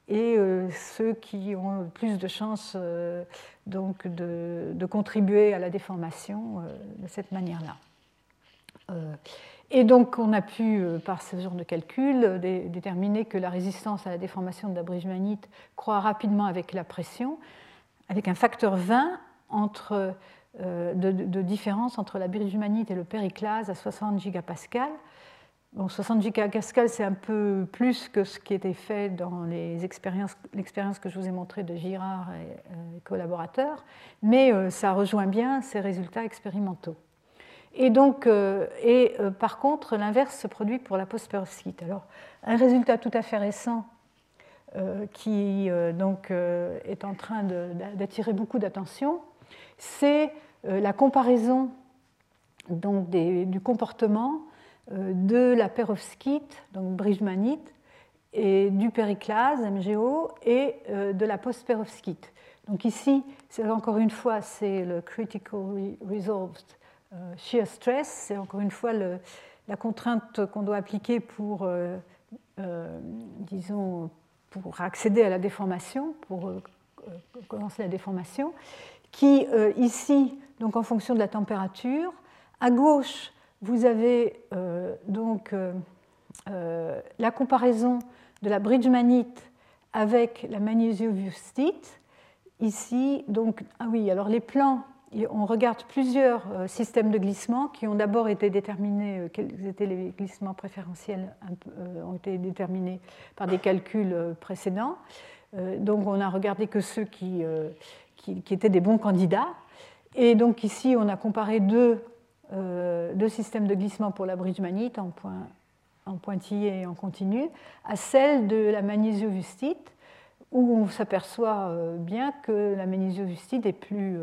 [SPEAKER 2] et euh, ceux qui ont plus de chances euh, donc de, contribuer à la déformation euh, de cette manière-là. et donc on a pu, par ce genre de calcul, déterminer que la résistance à la déformation de la brise manite croît rapidement avec la pression, avec un facteur 20 entre, de, différence entre la brise manite et le périclase à 60 gigapascales 60 gigapascales, c'est un peu plus que ce qui était fait dans l'expérience que je vous ai montrée de Girard et, euh, collaborateurs, mais euh, ça rejoint bien ces résultats expérimentaux. Et donc, euh, et par contre, l'inverse se produit pour la post-perovskite. Alors, un résultat tout à fait récent qui donc, est en train d'attirer beaucoup d'attention, c'est la comparaison donc, du comportement de la perovskite, donc bridgemanite, et du périclase, MGO, et de la post-perovskite. Donc ici, encore une fois, c'est le critical resolved euh, shear stress, c'est encore une fois la contrainte qu'on doit appliquer pour, euh, euh, disons, pour accéder à la déformation, pour commencer la déformation, qui ici, donc en fonction de la température, à gauche, vous avez donc la comparaison de la bridgemanite avec la magnésiovustite. Ici, donc, ah oui, alors les plans on regarde plusieurs euh, systèmes de glissement qui ont d'abord été déterminés, euh, quels étaient les glissements préférentiels, euh, ont été déterminés par des calculs précédents. Donc on a regardé que ceux qui, étaient des bons candidats. Et donc ici, on a comparé deux, systèmes de glissement pour la bridge manite en, point, en pointillé et en continu à celle de la magnésiovustite où on s'aperçoit bien que la magnésiovustite est plus,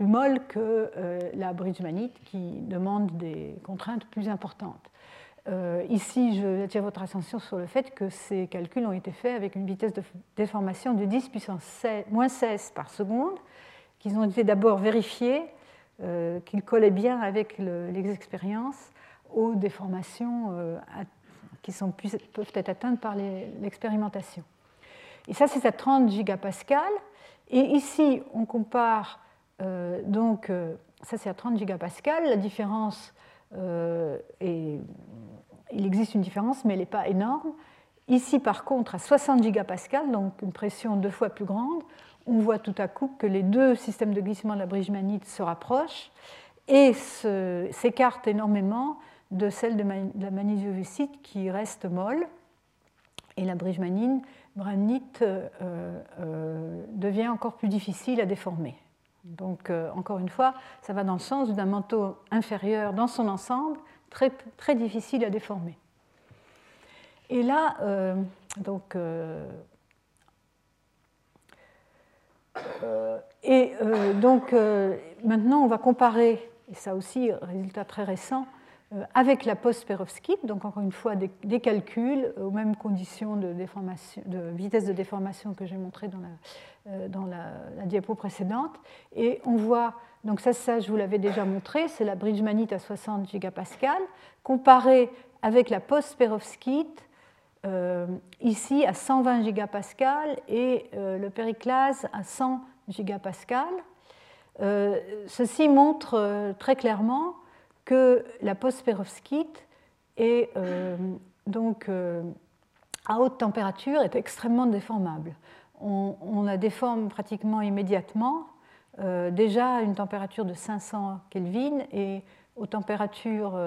[SPEAKER 2] plus molle que euh, la bridgemanite qui demande des contraintes plus importantes. Euh, ici, je attire votre attention sur le fait que ces calculs ont été faits avec une vitesse de déformation de 10 puissance 16, moins 16 par seconde, qu'ils ont été d'abord vérifiés, euh, qu'ils collaient bien avec les expériences aux déformations qui sont, peuvent être atteintes par l'expérimentation. Et ça, c'est à 30 gigapascal. Et ici, on compare euh, donc, euh, ça c'est à 30 gigapascal. La différence, euh, est, il existe une différence, mais elle n'est pas énorme. Ici, par contre, à 60 gigapascal, donc une pression deux fois plus grande, on voit tout à coup que les deux systèmes de glissement de la bridge-manite se rapprochent et s'écartent énormément de celle de la magnésiovusite qui reste molle. Et la bridge-manite devient encore plus difficile à déformer. Donc, euh, encore une fois, ça va dans le sens d'un manteau inférieur dans son ensemble, très, très difficile à déformer. Et là, euh, donc, euh, et donc maintenant, on va comparer, et ça aussi, résultat très récent, euh, avec la post-perovskite, donc encore une fois des, calculs aux mêmes conditions de, vitesse de déformation que j'ai montré dans, la, euh, dans la, diapo précédente. Et on voit, donc ça, ça je vous l'avais déjà montré, c'est la bridge manite à 60 gigapascal, comparé avec la post-perovskite, euh, ici à 120 gigapascal et le périclase à 100 gigapascal. ceci montre très clairement que la post-perovskite est euh, donc euh, à haute température est extrêmement déformable. On, la déforme pratiquement immédiatement, euh, déjà à une température de 500 Kelvin et aux températures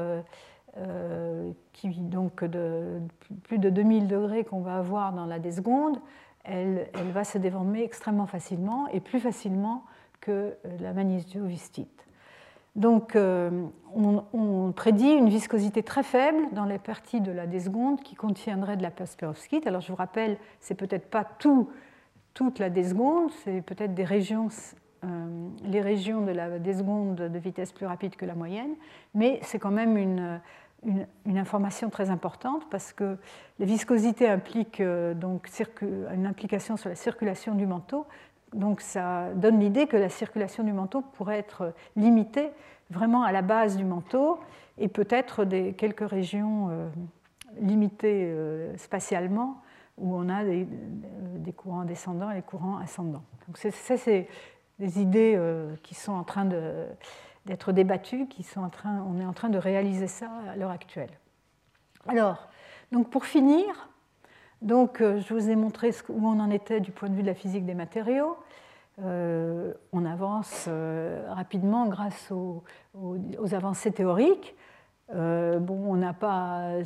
[SPEAKER 2] qui, donc de plus de 2000 degrés qu'on va avoir dans la secondes, elle, va se déformer extrêmement facilement et plus facilement que la magnésiovistite. Donc, euh, on, prédit une viscosité très faible dans les parties de la desgonde qui contiendraient de la perovskite. Alors, je vous rappelle, c'est peut-être pas tout, toute la desgonde, c'est peut-être des régions, euh, les régions de la desgonde de vitesse plus rapide que la moyenne, mais c'est quand même une, une, information très importante parce que la viscosité implique euh, donc une implication sur la circulation du manteau, donc ça donne l'idée que la circulation du manteau pourrait être limitée vraiment à la base du manteau et peut-être des quelques régions euh, limitées euh, spatialement où on a des, courants descendants et des courants ascendants. Donc ça, c'est des idées qui sont en train d'être débattues, qui sont en train, on est en train de réaliser ça à l'heure actuelle. Alors, donc pour finir, donc, euh, je vous ai montré où on en était du point de vue de la physique des matériaux. Euh, on avance euh, rapidement grâce aux, avancées théoriques. bon, on n'a pas.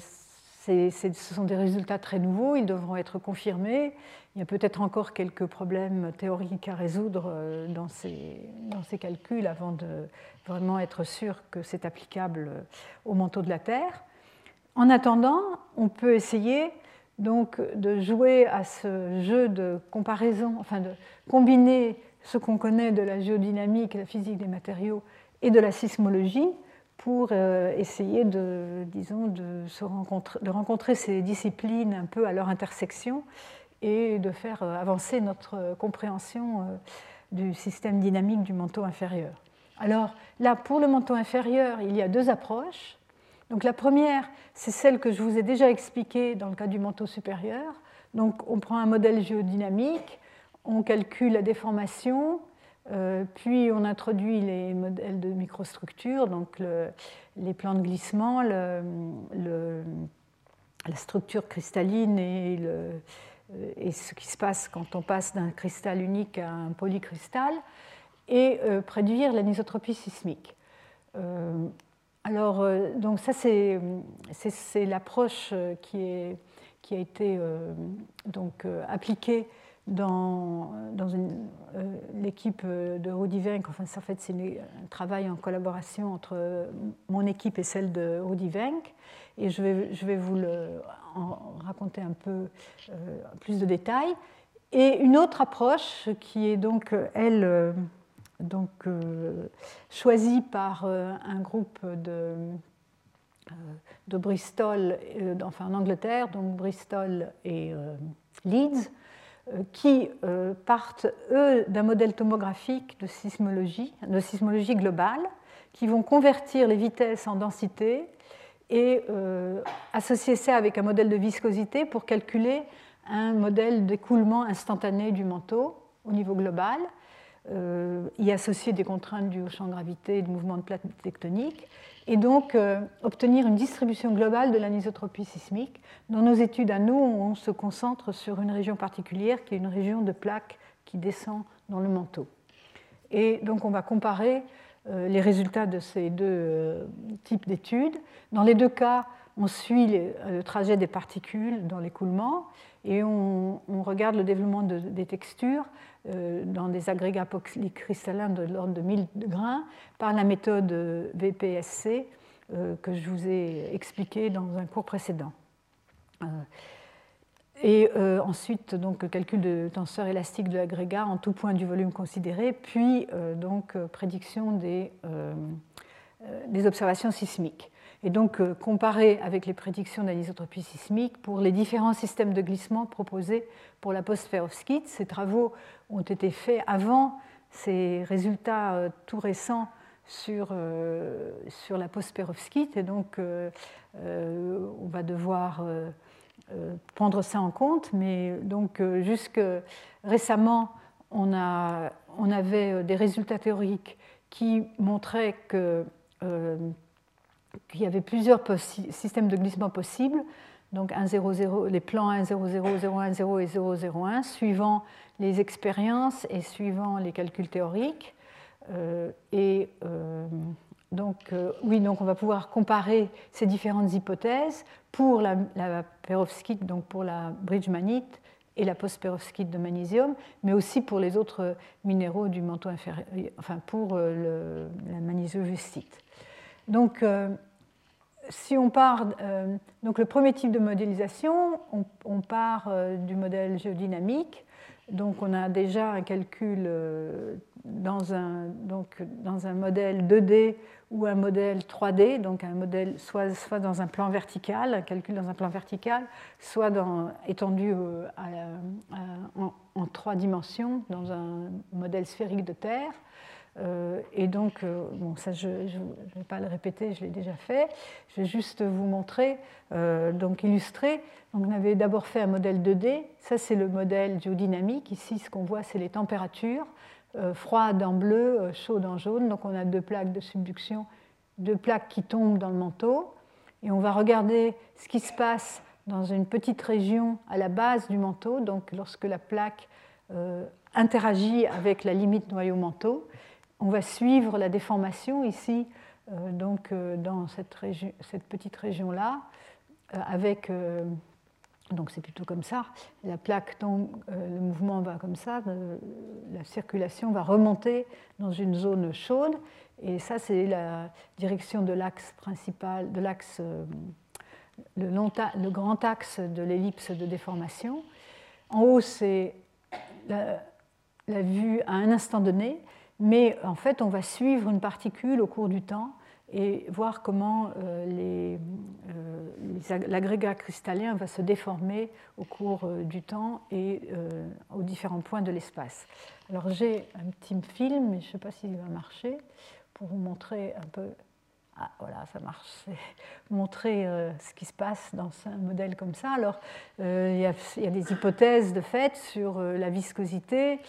[SPEAKER 2] Ce sont des résultats très nouveaux, ils devront être confirmés. Il y a peut-être encore quelques problèmes théoriques à résoudre dans ces, dans ces calculs avant de vraiment être sûr que c'est applicable au manteau de la Terre. En attendant, on peut essayer donc de jouer à ce jeu de comparaison, enfin de combiner ce qu'on connaît de la géodynamique la physique des matériaux et de la sismologie pour euh, essayer de, disons, de, se rencontrer, de rencontrer ces disciplines un peu à leur intersection et de faire euh, avancer notre compréhension euh, du système dynamique du manteau inférieur. Alors là, pour le manteau inférieur, il y a deux approches. Donc la première, c'est celle que je vous ai déjà expliquée dans le cas du manteau supérieur. Donc on prend un modèle géodynamique, on calcule la déformation, puis on introduit les modèles de microstructure, donc les plans de glissement, la structure cristalline et, et, ce qui se passe quand on passe d'un cristal unique à un polycristal, et euh, prédire l'anisotropie sismique. Euh, alors, donc ça, c'est l'approche qui, qui, a été donc, appliquée dans, euh, l'équipe de Rudivenk, enfin ça en fait c'est un travail en collaboration entre mon équipe et celle de Rudivenk, et je vais, vous en raconter un peu euh, plus de détails. Et une autre approche qui est donc, elle, euh, choisie par un groupe de, Bristol, enfin en Angleterre, donc Bristol et Leeds, euh, qui euh, partent, eux, d'un modèle tomographique de sismologie, de sismologie globale, qui vont convertir les vitesses en densité et euh, associer ça avec un modèle de viscosité pour calculer un modèle d'écoulement instantané du manteau au niveau global, y associer des contraintes dues au champ de gravité et de mouvements de plaques tectoniques, et donc euh, obtenir une distribution globale de l'anisotropie sismique. Dans nos études à nous, on se concentre sur une région particulière qui est une région de plaques qui descend dans le manteau. Et donc on va comparer euh, les résultats de ces deux euh, types d'études. Dans les deux cas, on suit le trajet des particules dans l'écoulement et on, regarde le développement des textures euh, dans des agrégats polycristallins de l'ordre de 1000 grains par la méthode VPSC euh, que je vous ai expliquée dans un cours précédent. Euh, et ensuite, donc, calcul de tenseur élastique de l'agrégat en tout point du volume considéré, puis donc, prédiction des observations sismiques et donc euh, comparer avec les prédictions d'anisotropie sismique pour les différents systèmes de glissement proposés pour la post-perovskite. Ces travaux ont été faits avant ces résultats euh, tout récents sur, euh, sur la post-perovskite et donc on va devoir prendre ça en compte. Mais donc jusque récemment, on, a, on avait des résultats théoriques qui montraient que qu'il y avait plusieurs systèmes de glissement possibles, donc 1, 0, 0, les plans 1, 0, 0, 0, 1, 0 et 0, 0, 1, suivant les expériences et suivant les calculs théoriques. Euh, et euh, donc, euh, oui, donc on va pouvoir comparer ces différentes hypothèses pour la, la perovskite, donc pour la bridgemanite et la post-perovskite de magnésium, mais aussi pour les autres minéraux du manteau inférieur, enfin pour le, la magnésiovustite. Donc, si on part, euh, donc le premier type de modélisation, on, part euh, du modèle géodynamique. Donc on a déjà un calcul euh, dans, un, donc dans un modèle 2D ou un modèle 3D, donc un modèle soit, soit dans un plan vertical, un calcul dans un plan vertical, soit étendu en, en, trois dimensions dans un modèle sphérique de Terre. Euh, et donc, euh, bon, ça, je ne vais pas le répéter, je l'ai déjà fait. Je vais juste vous montrer, euh, donc illustrer. Donc, on avait d'abord fait un modèle 2D. Ça, c'est le modèle géodynamique. Ici, ce qu'on voit, c'est les températures. froide en bleu, chaude en jaune. Donc, on a deux plaques de subduction, deux plaques qui tombent dans le manteau. Et on va regarder ce qui se passe dans une petite région à la base du manteau, donc lorsque la plaque interagit avec la limite noyau-manteau on va suivre la déformation ici, euh, donc euh, dans cette, petite région-là, euh, avec donc c'est plutôt comme ça. La plaque tombe, le mouvement va comme ça, la circulation va remonter dans une zone chaude, et ça c'est la direction de l'axe principal, de l'axe le, le grand axe de l'ellipse de déformation. En haut, c'est la, vue à un instant donné, mais en fait, on va suivre une particule au cours du temps et voir comment euh, euh, l'agrégat cristallin va se déformer au cours euh, du temps et aux différents points de l'espace. Alors j'ai un petit film, mais je ne sais pas s'il va marcher, pour vous montrer un peu. Ah voilà, ça marche. <laughs> Montrer ce qui se passe dans un modèle comme ça. Alors il y, a, des hypothèses de fait sur la viscosité,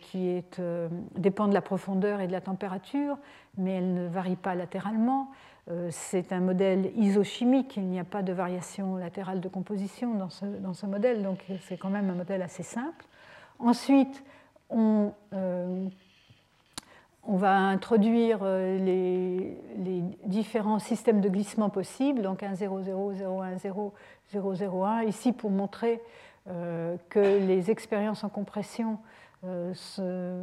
[SPEAKER 2] qui est, euh, dépend de la profondeur et de la température, mais elle ne varie pas latéralement. Euh, c'est un modèle isochimique, il n'y a pas de variation latérale de composition dans ce, modèle, donc c'est quand même un modèle assez simple. Ensuite, on, va introduire les, différents systèmes de glissement possibles, donc 1, 0, 0, 0, 1, 0, 0, 0, 1, ici pour montrer que les expériences en compression euh, se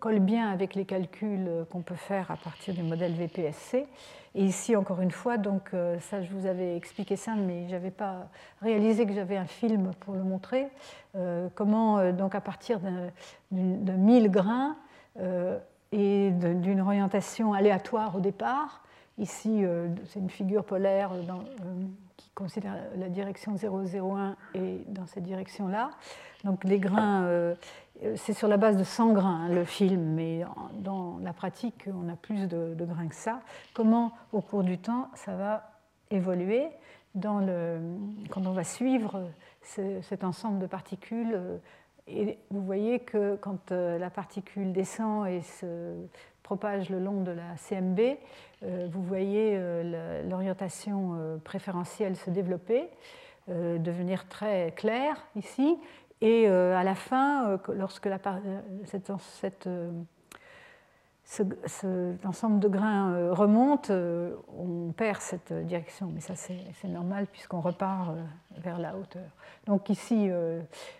[SPEAKER 2] colle bien avec les calculs qu'on peut faire à partir du modèle VPSC. Et ici, encore une fois, donc euh, ça, je vous avais expliqué ça, mais je n'avais pas réalisé que j'avais un film pour le montrer. Euh, comment, donc, à partir de, de 1000 grains et d'une orientation aléatoire au départ, ici, c'est une figure polaire qui considère la direction 001 et dans cette direction-là. Donc, les grains euh, c'est sur la base de 100 grains hein, le film, mais dans la pratique, on a plus de, grains que ça. Comment, au cours du temps, ça va évoluer quand on va suivre cet ensemble de particules. Euh, et vous voyez que quand euh, la particule descend et se propage le long de la CMB, vous voyez l'orientation préférentielle se développer, devenir très claire ici, et euh, à la fin, euh, lorsque la, euh, ensemble de grains remonte, on perd cette direction. Mais ça, c'est normal puisqu'on repart vers la hauteur. Donc ici,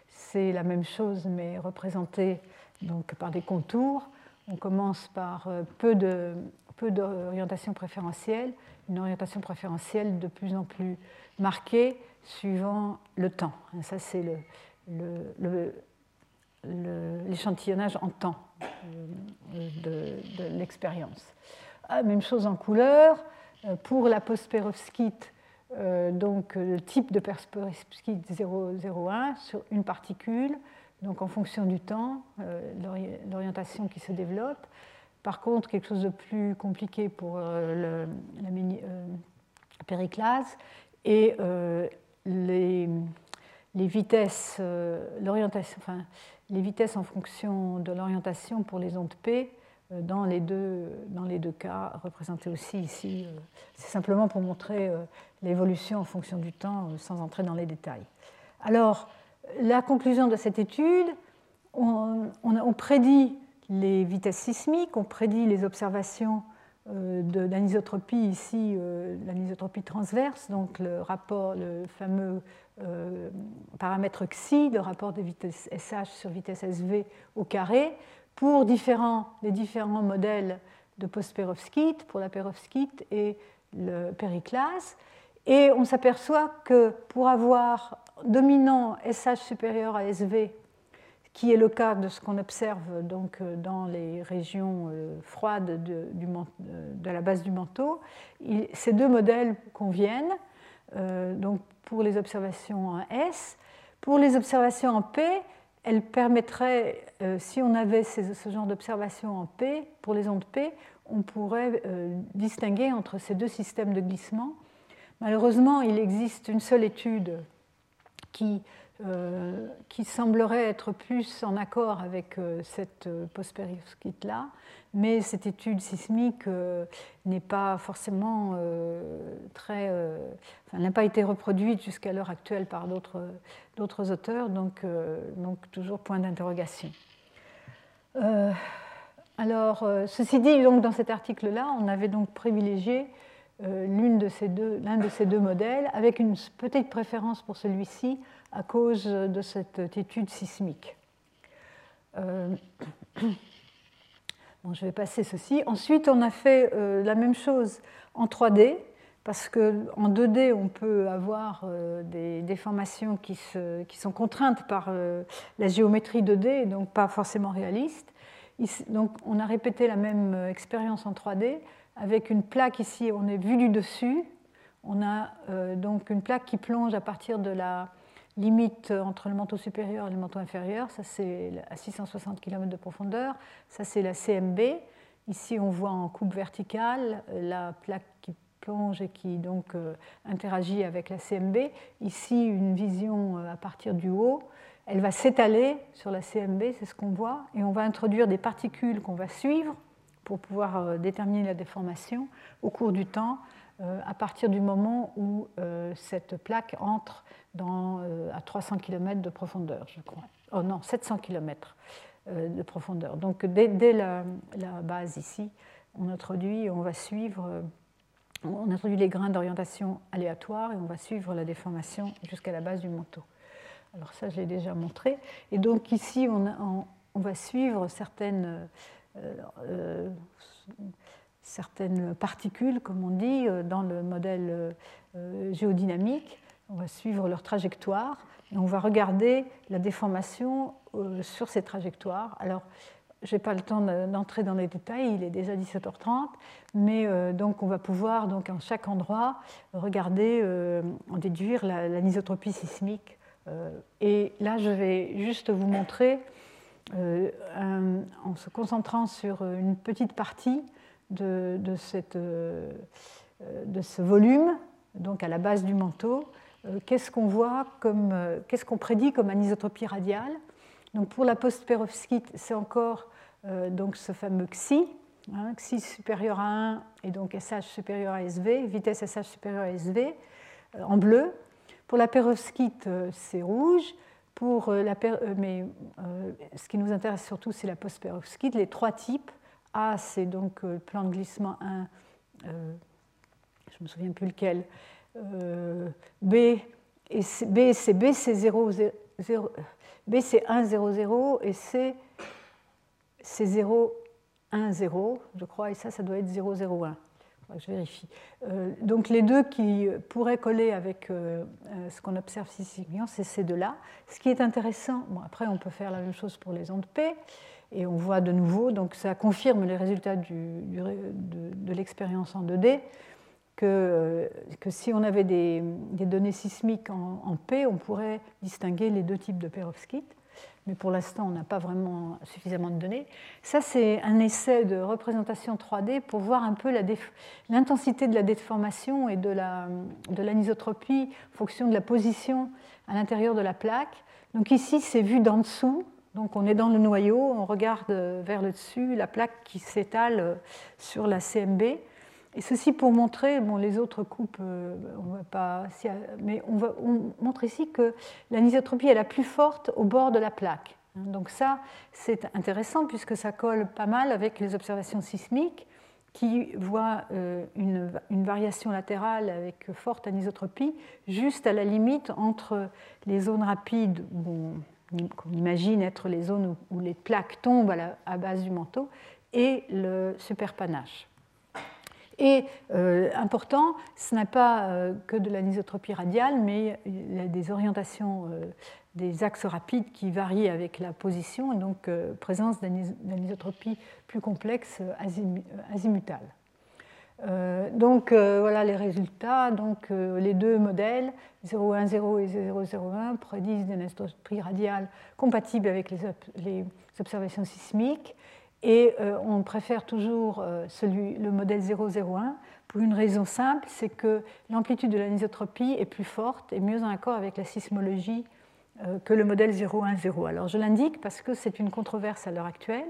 [SPEAKER 2] c'est la même chose, mais représenté donc, par des contours. On commence par peu de peu d'orientation préférentielle, une orientation préférentielle de plus en plus marquée suivant le temps. Ça, c'est le, l'échantillonnage en temps euh, de, l'expérience. Ah, même chose en couleur. Euh, pour la post-perovskite, euh, donc le type de perovskite 001 sur une particule, donc en fonction du temps, l'orientation qui se développe. Par contre, quelque chose de plus compliqué pour la mini, périclase et les les vitesses, euh, les vitesses en fonction de l'orientation pour les ondes P euh, dans les deux, cas représentés aussi ici. Euh, c'est simplement pour montrer l'évolution en fonction du temps sans entrer dans les détails. Alors, la conclusion de cette étude, on, on prédit les vitesses sismiques, on prédit les observations de l'anisotropie ici, l'anisotropie transverse, donc le rapport, le fameux euh, paramètre xi, le rapport de vitesse SH sur vitesse SV au carré, pour différents, les différents modèles de post-perovskite, pour la perovskite et le périclase. Et on s'aperçoit que pour avoir dominant SH supérieur à SV, qui est le cas de ce qu'on observe donc dans les régions euh, froides de, de, la base du manteau, ces deux modèles conviennent. Euh, donc pour les observations en S. Pour les observations en P, elles permettraient, euh, si on avait ce genre d'observation en P, pour les ondes P, on pourrait euh, distinguer entre ces deux systèmes de glissement. Malheureusement, il existe une seule étude qui euh, qui semblerait être plus en accord avec euh, cette euh, post-pérovskite-là, mais cette étude sismique n'est pas forcément très. Enfin, n'a pas été reproduite jusqu'à l'heure actuelle par d'autres auteurs, donc, donc toujours point d'interrogation. alors, ceci dit, donc, dans cet article-là, on avait donc privilégié l'un de, ces deux, de ces deux modèles, avec une petite préférence pour celui-ci à cause de cette étude sismique. Euh, <coughs> bon, je vais passer ceci. Ensuite, on a fait euh, la même chose en 3D parce qu'en 2D, on peut avoir des déformations qui, sont contraintes par la géométrie 2D, donc pas forcément réalistes. Donc on a répété la même expérience en 3D avec une plaque ici, on est vu du dessus. On a donc une plaque qui plonge à partir de la limite entre le manteau supérieur et le manteau inférieur. Ça, c'est à 660 km de profondeur. Ça, c'est la CMB. Ici, on voit en coupe verticale la plaque qui plonge et qui donc euh, interagit avec la CMB. Ici, une vision euh, à partir du haut. Elle va s'étaler sur la CMB, c'est ce qu'on voit, et on va introduire des particules qu'on va suivre pour pouvoir euh, déterminer la déformation au cours du temps à partir du moment où cette plaque entre dans, euh, à 300 km de profondeur, je crois. Oh non, 700 km euh, de profondeur. Donc dès, la, base ici, on introduit, on va suivre, euh, on introduit les grains d'orientation aléatoire et on va suivre la déformation jusqu'à la base du manteau. Alors ça, je l'ai déjà montré. Et donc ici, on, on, va suivre certaines, certaines particules, comme on dit, dans le modèle géodynamique on va suivre leur trajectoire et on va regarder la déformation euh, sur ces trajectoires. Alors, je n'ai pas le temps d'entrer dans les détails, il est déjà 17h30, mais euh, donc on va pouvoir donc en chaque endroit regarder, euh, en déduire l'anisotropie sismique. et là, je vais juste vous montrer, en se concentrant sur une petite partie de, de ce volume, donc à la base du manteau, euh, qu'est-ce qu'on voit comme, euh, qu'est-ce qu'on prédit comme anisotropie radiale? Donc pour la post-perovskite, c'est encore euh, donc ce fameux xi, hein, xi supérieur à 1 et donc sh supérieur à sv, vitesse sh supérieure à sv en bleu. Pour la perovskite, c'est rouge. Pour la mais ce qui nous intéresse surtout, c'est la post-perovskite, les trois types. A, c'est donc le plan de glissement 1, je ne me souviens plus lequel, euh, B, et B, c'est B, c'est 0, 0, B, c'est 1, 0, 0, et C, c'est 0, 1, 0, je crois, et ça, ça doit être 0, 0, 1. Je vérifie. Euh, donc les deux qui pourraient coller avec euh, ce qu'on observe ici, c'est ces deux-là. Ce qui est intéressant, bon, après on peut faire la même chose pour les ondes P, et on voit de nouveau, donc ça confirme les résultats de, l'expérience en 2D que, euh, que si on avait des, données sismiques en, P, on pourrait distinguer les deux types de perovskites. Mais pour l'instant, on n'a pas vraiment suffisamment de données. Ça, c'est un essai de représentation 3D pour voir un peu l'intensité de la déformation et de l'anisotropie la, en fonction de la position à l'intérieur de la plaque. Donc ici, c'est vu d'en dessous. Donc on est dans le noyau, on regarde vers le dessus, la plaque qui s'étale sur la CMB. Et ceci pour montrer, bon, les autres coupes, euh, on va pas, mais on, montre ici que l'anisotropie est la plus forte au bord de la plaque. Donc ça, c'est intéressant puisque ça colle pas mal avec les observations sismiques qui voient euh, une, une, variation latérale avec forte anisotropie juste à la limite entre les zones rapides qu'on imagine être les zones où, les plaques tombent à la à base du manteau et le superpanache. Et euh, important, ce n'est pas euh, que de l'anisotropie radiale, mais il y a des orientations euh, des axes rapides qui varient avec la position, et donc présence d'anisotropie plus complexe azimutale. donc voilà les résultats. Donc les deux modèles, 010 et 001, prédisent des anisotropie radiale compatibles avec les observations sismiques et euh, on préfère toujours euh, le modèle 001 pour une raison simple, c'est que l'amplitude de l'anisotropie est plus forte et mieux en accord avec la sismologie euh, que le modèle 010. Alors je l'indique parce que c'est une controverse à l'heure actuelle,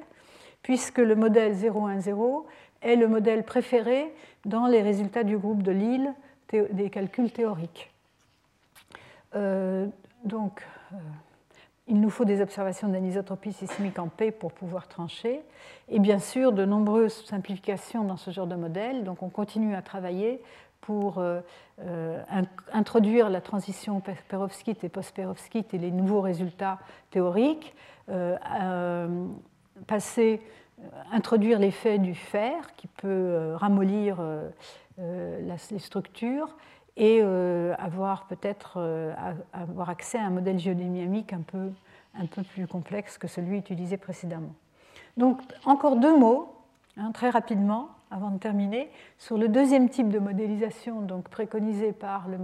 [SPEAKER 2] puisque le modèle 010 est le modèle préféré dans les résultats du groupe de Lille des calculs théoriques. donc, il nous faut des observations d'anisotropie sismique en P pour pouvoir trancher. Et bien sûr, de nombreuses simplifications dans ce genre de modèle. Donc on continue à travailler pour euh, euh, introduire la transition perovskite et post-perovskite et les nouveaux résultats théoriques, euh, passer, introduire l'effet du fer qui peut ramollir les structures et avoir peut-être avoir accès à un modèle géodynamique un peu, un peu plus complexe que celui utilisé précédemment. Donc encore deux mots, hein, très rapidement, avant de terminer, sur le deuxième type de modélisation donc préconisé par, le,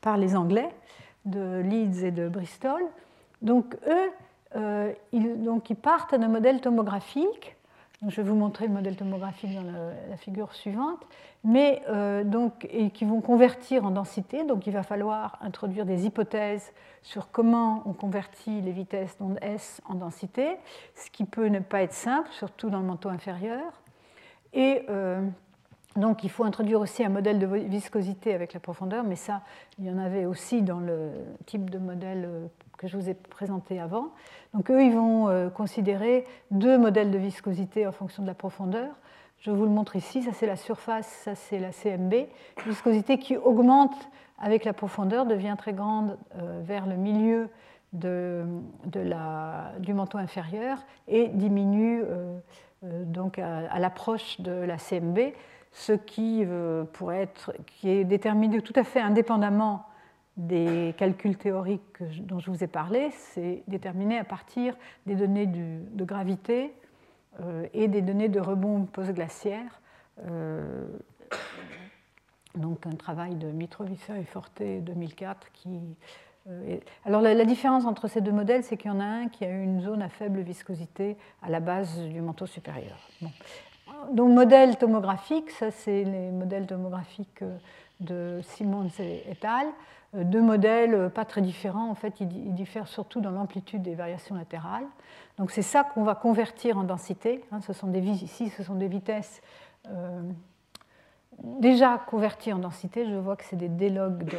[SPEAKER 2] par les Anglais de Leeds et de Bristol. Donc eux, euh, donc, ils partent d'un modèle tomographique. Je vais vous montrer le modèle tomographique dans la, figure suivante, mais euh, donc, et qui vont convertir en densité. Donc il va falloir introduire des hypothèses sur comment on convertit les vitesses d'onde S en densité, ce qui peut ne pas être simple, surtout dans le manteau inférieur. Et euh, donc il faut introduire aussi un modèle de viscosité avec la profondeur, mais ça, il y en avait aussi dans le type de modèle euh, que je vous ai présenté avant. Donc eux, ils vont euh, considérer deux modèles de viscosité en fonction de la profondeur. Je vous le montre ici, ça c'est la surface, ça c'est la CMB. Viscosité qui augmente avec la profondeur, devient très grande vers le milieu de, du manteau inférieur et diminue euh, donc à, l'approche de la CMB, ce qui, euh, pourrait être, qui est déterminé tout à fait indépendamment des calculs théoriques dont je vous ai parlé, c'est déterminé à partir des données de gravité euh, et des données de rebond post-glaciaire. donc un travail de Mitrovica et Forte 2004 qui euh, alors la, différence entre ces deux modèles, c'est qu'il y en a un qui a une zone à faible viscosité à la base du manteau supérieur. Donc modèle tomographique, ça c'est les modèles tomographiques euh, de Simons et al. Euh, deux modèles pas très différents, en fait ils diffèrent surtout dans l'amplitude des variations latérales. Donc c'est ça qu'on va convertir en densité. Hein. ce sont des, ici ce sont des vitesses déjà converties en densité. Je vois que c'est des délogs,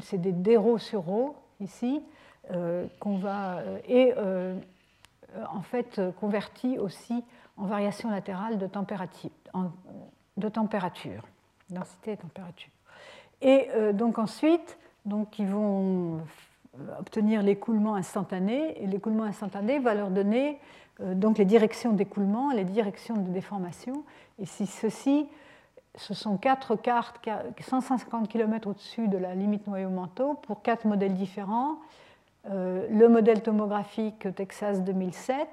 [SPEAKER 2] c'est des déros sur rho ici, euh, qu'on va, euh, et euh, en fait converti aussi en variation latérale de température, de température densité et température. Et donc ensuite, donc, ils vont obtenir l'écoulement instantané, et l'écoulement instantané va leur donner donc les directions d'écoulement, les directions de déformation. Et si ceci, ce sont quatre cartes 150 km au-dessus de la limite noyau-manteau pour quatre modèles différents. Euh, le modèle tomographique Texas 2007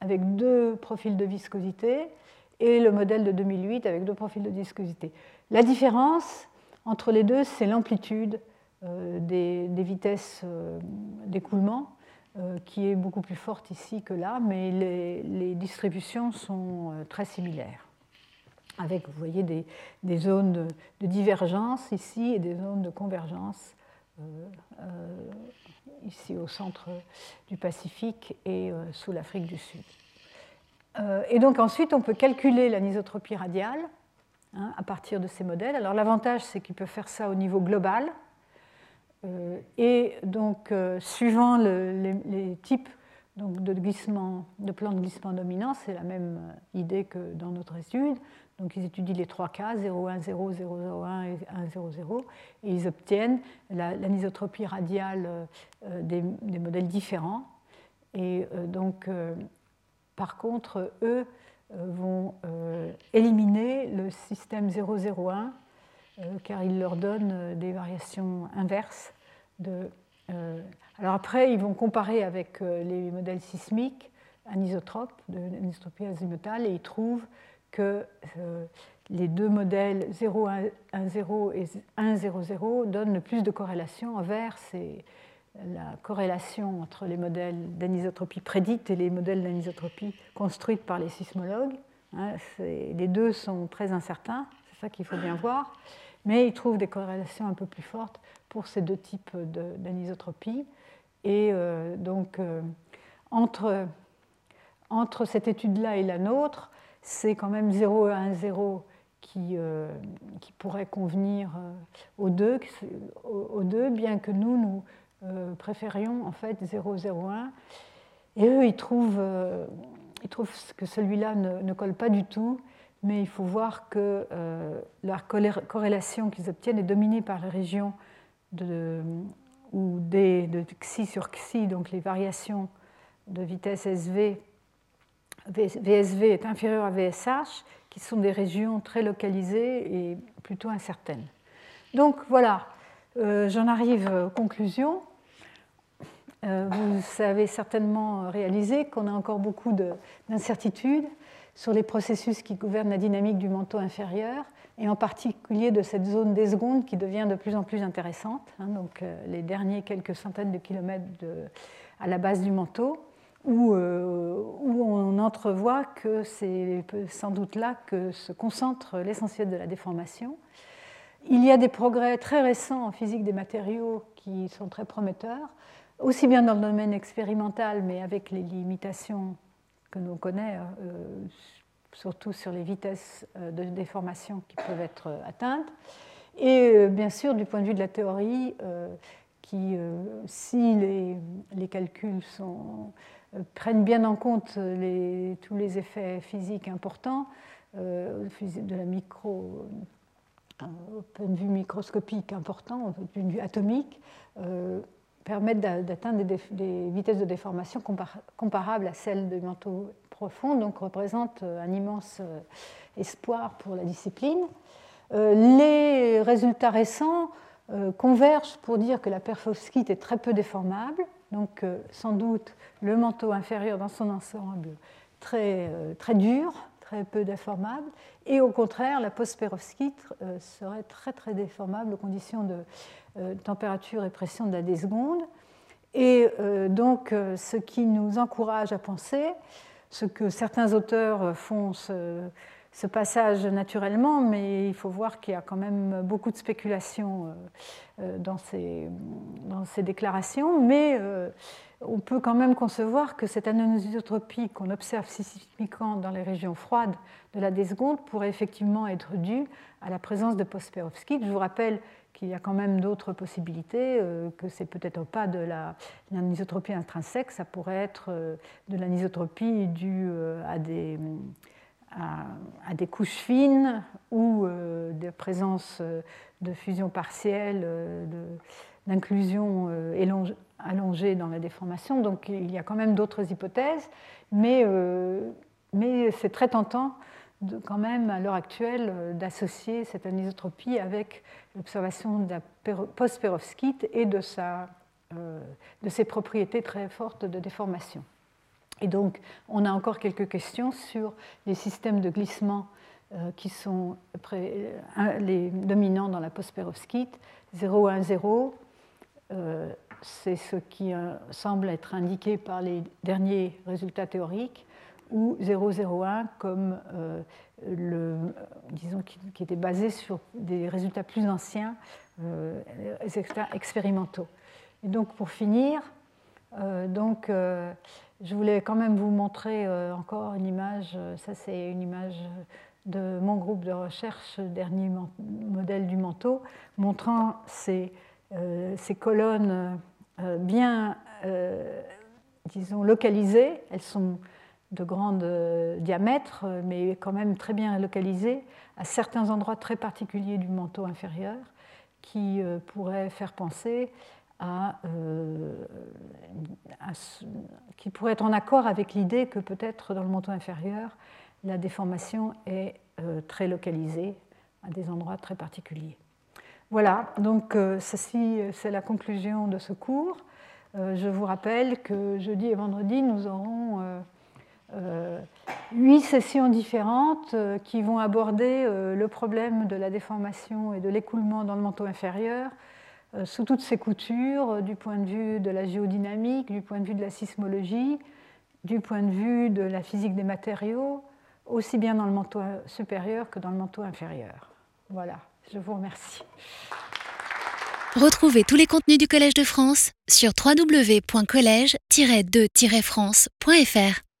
[SPEAKER 2] avec deux profils de viscosité et le modèle de 2008 avec deux profils de viscosité. La différence entre les deux, c'est l'amplitude euh, des, vitesses euh, d'écoulement qui est beaucoup plus forte ici que là, mais les distributions sont très similaires avec, vous voyez, des, zones de, divergence ici et des zones de convergence euh, euh, ici au centre du Pacifique et euh, sous l'Afrique du Sud. et donc ensuite, on peut calculer l'anisotropie radiale hein, à partir de ces modèles. Alors l'avantage, c'est qu'il peut faire ça au niveau global. Et donc, suivant les, types donc, de, glissement, de plans de glissement dominant, c'est la même idée que dans notre étude. Donc ils étudient les trois cas, 0, 1, 0, 0, 0, 1 et 1, 0, 0, et ils obtiennent l'anisotropie radiale euh, des, modèles différents. Et euh, donc, euh, par contre, eux vont éliminer le système 001 car ils leur donnent des variations inverses. De, alors après, ils vont comparer avec les modèles sismiques anisotropes, de l'anisotropie azimutale, et ils trouvent que euh, les deux modèles 0,10 et 1,00 donnent le plus de corrélation envers la corrélation entre les modèles d'anisotropie prédites et les modèles d'anisotropie construites par les sismologues. Hein, les deux sont très incertains, qu'il faut bien voir, mais ils trouvent des corrélations un peu plus fortes pour ces deux types d'anisotropie. Et euh, donc, euh, entre, entre cette étude-là et la nôtre, c'est quand même 0 et 1, 0 qui, euh, qui pourrait convenir euh, aux, deux, aux, deux, bien que nous, nous préférions en fait 0, 0, 1. Et eux, ils trouvent, ils trouvent que celui-là ne, colle pas du tout, mais il faut voir que la corrélation qu'ils obtiennent est dominée par les régions de, où des, de xi sur xi, donc les variations de vitesse SV VSV est inférieur à VSH, qui sont des régions très localisées et plutôt incertaines. Donc voilà, euh, j'en arrive aux conclusions. Euh, vous savez certainement réaliser qu'on a encore beaucoup d'incertitudes sur les processus qui gouvernent la dynamique du manteau inférieur, et en particulier de cette zone des secondes qui devient de plus en plus intéressante, hein, donc euh, les derniers quelques centaines de kilomètres à la base du manteau, où, où on entrevoit que c'est sans doute là que se concentre l'essentiel de la déformation. Il y a des progrès très récents en physique des matériaux qui sont très prometteurs, aussi bien dans le domaine expérimental, mais avec les limitations que l'on connaît, euh, surtout sur les vitesses euh, de déformation qui peuvent être euh, atteintes. Et bien sûr, du point de vue de la théorie, qui, si les, calculs prennent bien en compte tous les effets physiques importants, de la micro au point de vue microscopique important, au point de vue atomique, permettent d'atteindre des, vitesses de déformation comparables à celles de manteaux profonds, donc représentent euh, un immense euh, espoir pour la discipline. les résultats récents convergent pour dire que la perfovskite est très peu déformable, donc sans doute le manteau inférieur dans son ensemble très, très dur, très peu déformable, et au contraire, la post-perovskite euh, serait très très déformable aux conditions de euh, température et pression de la déseconde. Et euh, donc, ce qui nous encourage à penser, ce que certains auteurs font passage naturellement, mais il faut voir qu'il y a quand même beaucoup de spéculation dans ces, dans ces déclarations. Mais on peut quand même concevoir que cette anisotropie qu'on observe systémiquement dans les régions froides de la déseconde pourrait effectivement être due à la présence de postperovskite. Je vous rappelle qu'il y a quand même d'autres possibilités, euh, que c'est peut-être pas de l'anisotropie intrinsèque, ça pourrait être euh, de l'anisotropie due euh, à des, à, des couches fines ou de présence de fusion partielle, d'inclusion allongée dans la déformation. Donc il y a quand même d'autres hypothèses, mais, c'est très tentant quand même à l'heure actuelle euh, d'associer cette anisotropie avec l'observation de la post-perovskite et euh, de ses propriétés très fortes de déformation. Et donc, on a encore quelques questions sur les systèmes de glissement euh, qui sont les dominants dans la post-perovskite. 0,1,0, c'est ce qui semble être indiqué par les derniers résultats théoriques ou 001 comme euh, le, disons, qui, était basé sur des résultats plus anciens, euh, expérimentaux. Et donc pour finir, euh, donc, je voulais quand même vous montrer encore une image, ça c'est une image de mon groupe de recherche, dernier modèle du manteau, montrant ces, ces colonnes bien, disons, localisées. Elles sont de grand euh, diamètre, mais quand même très bien localisé à certains endroits très particuliers du manteau inférieur, qui euh, pourraient faire penser euh, qui pourrait être en accord avec l'idée que peut-être dans le manteau inférieur, la déformation est très localisée à des endroits très particuliers. Voilà, donc ceci, c'est la conclusion de ce cours. Je vous rappelle que jeudi et vendredi, nous aurons euh, huit sessions différentes euh, qui vont aborder euh, le problème de la déformation et de l'écoulement dans le manteau inférieur sous toutes ses coutures, du point de vue de la géodynamique, du point de vue de la sismologie, du point de vue de la physique des matériaux, aussi bien dans le manteau supérieur que dans le manteau inférieur. Voilà, je vous remercie.
[SPEAKER 1] Retrouvez tous les contenus du Collège de France sur www.colège-2-france.fr.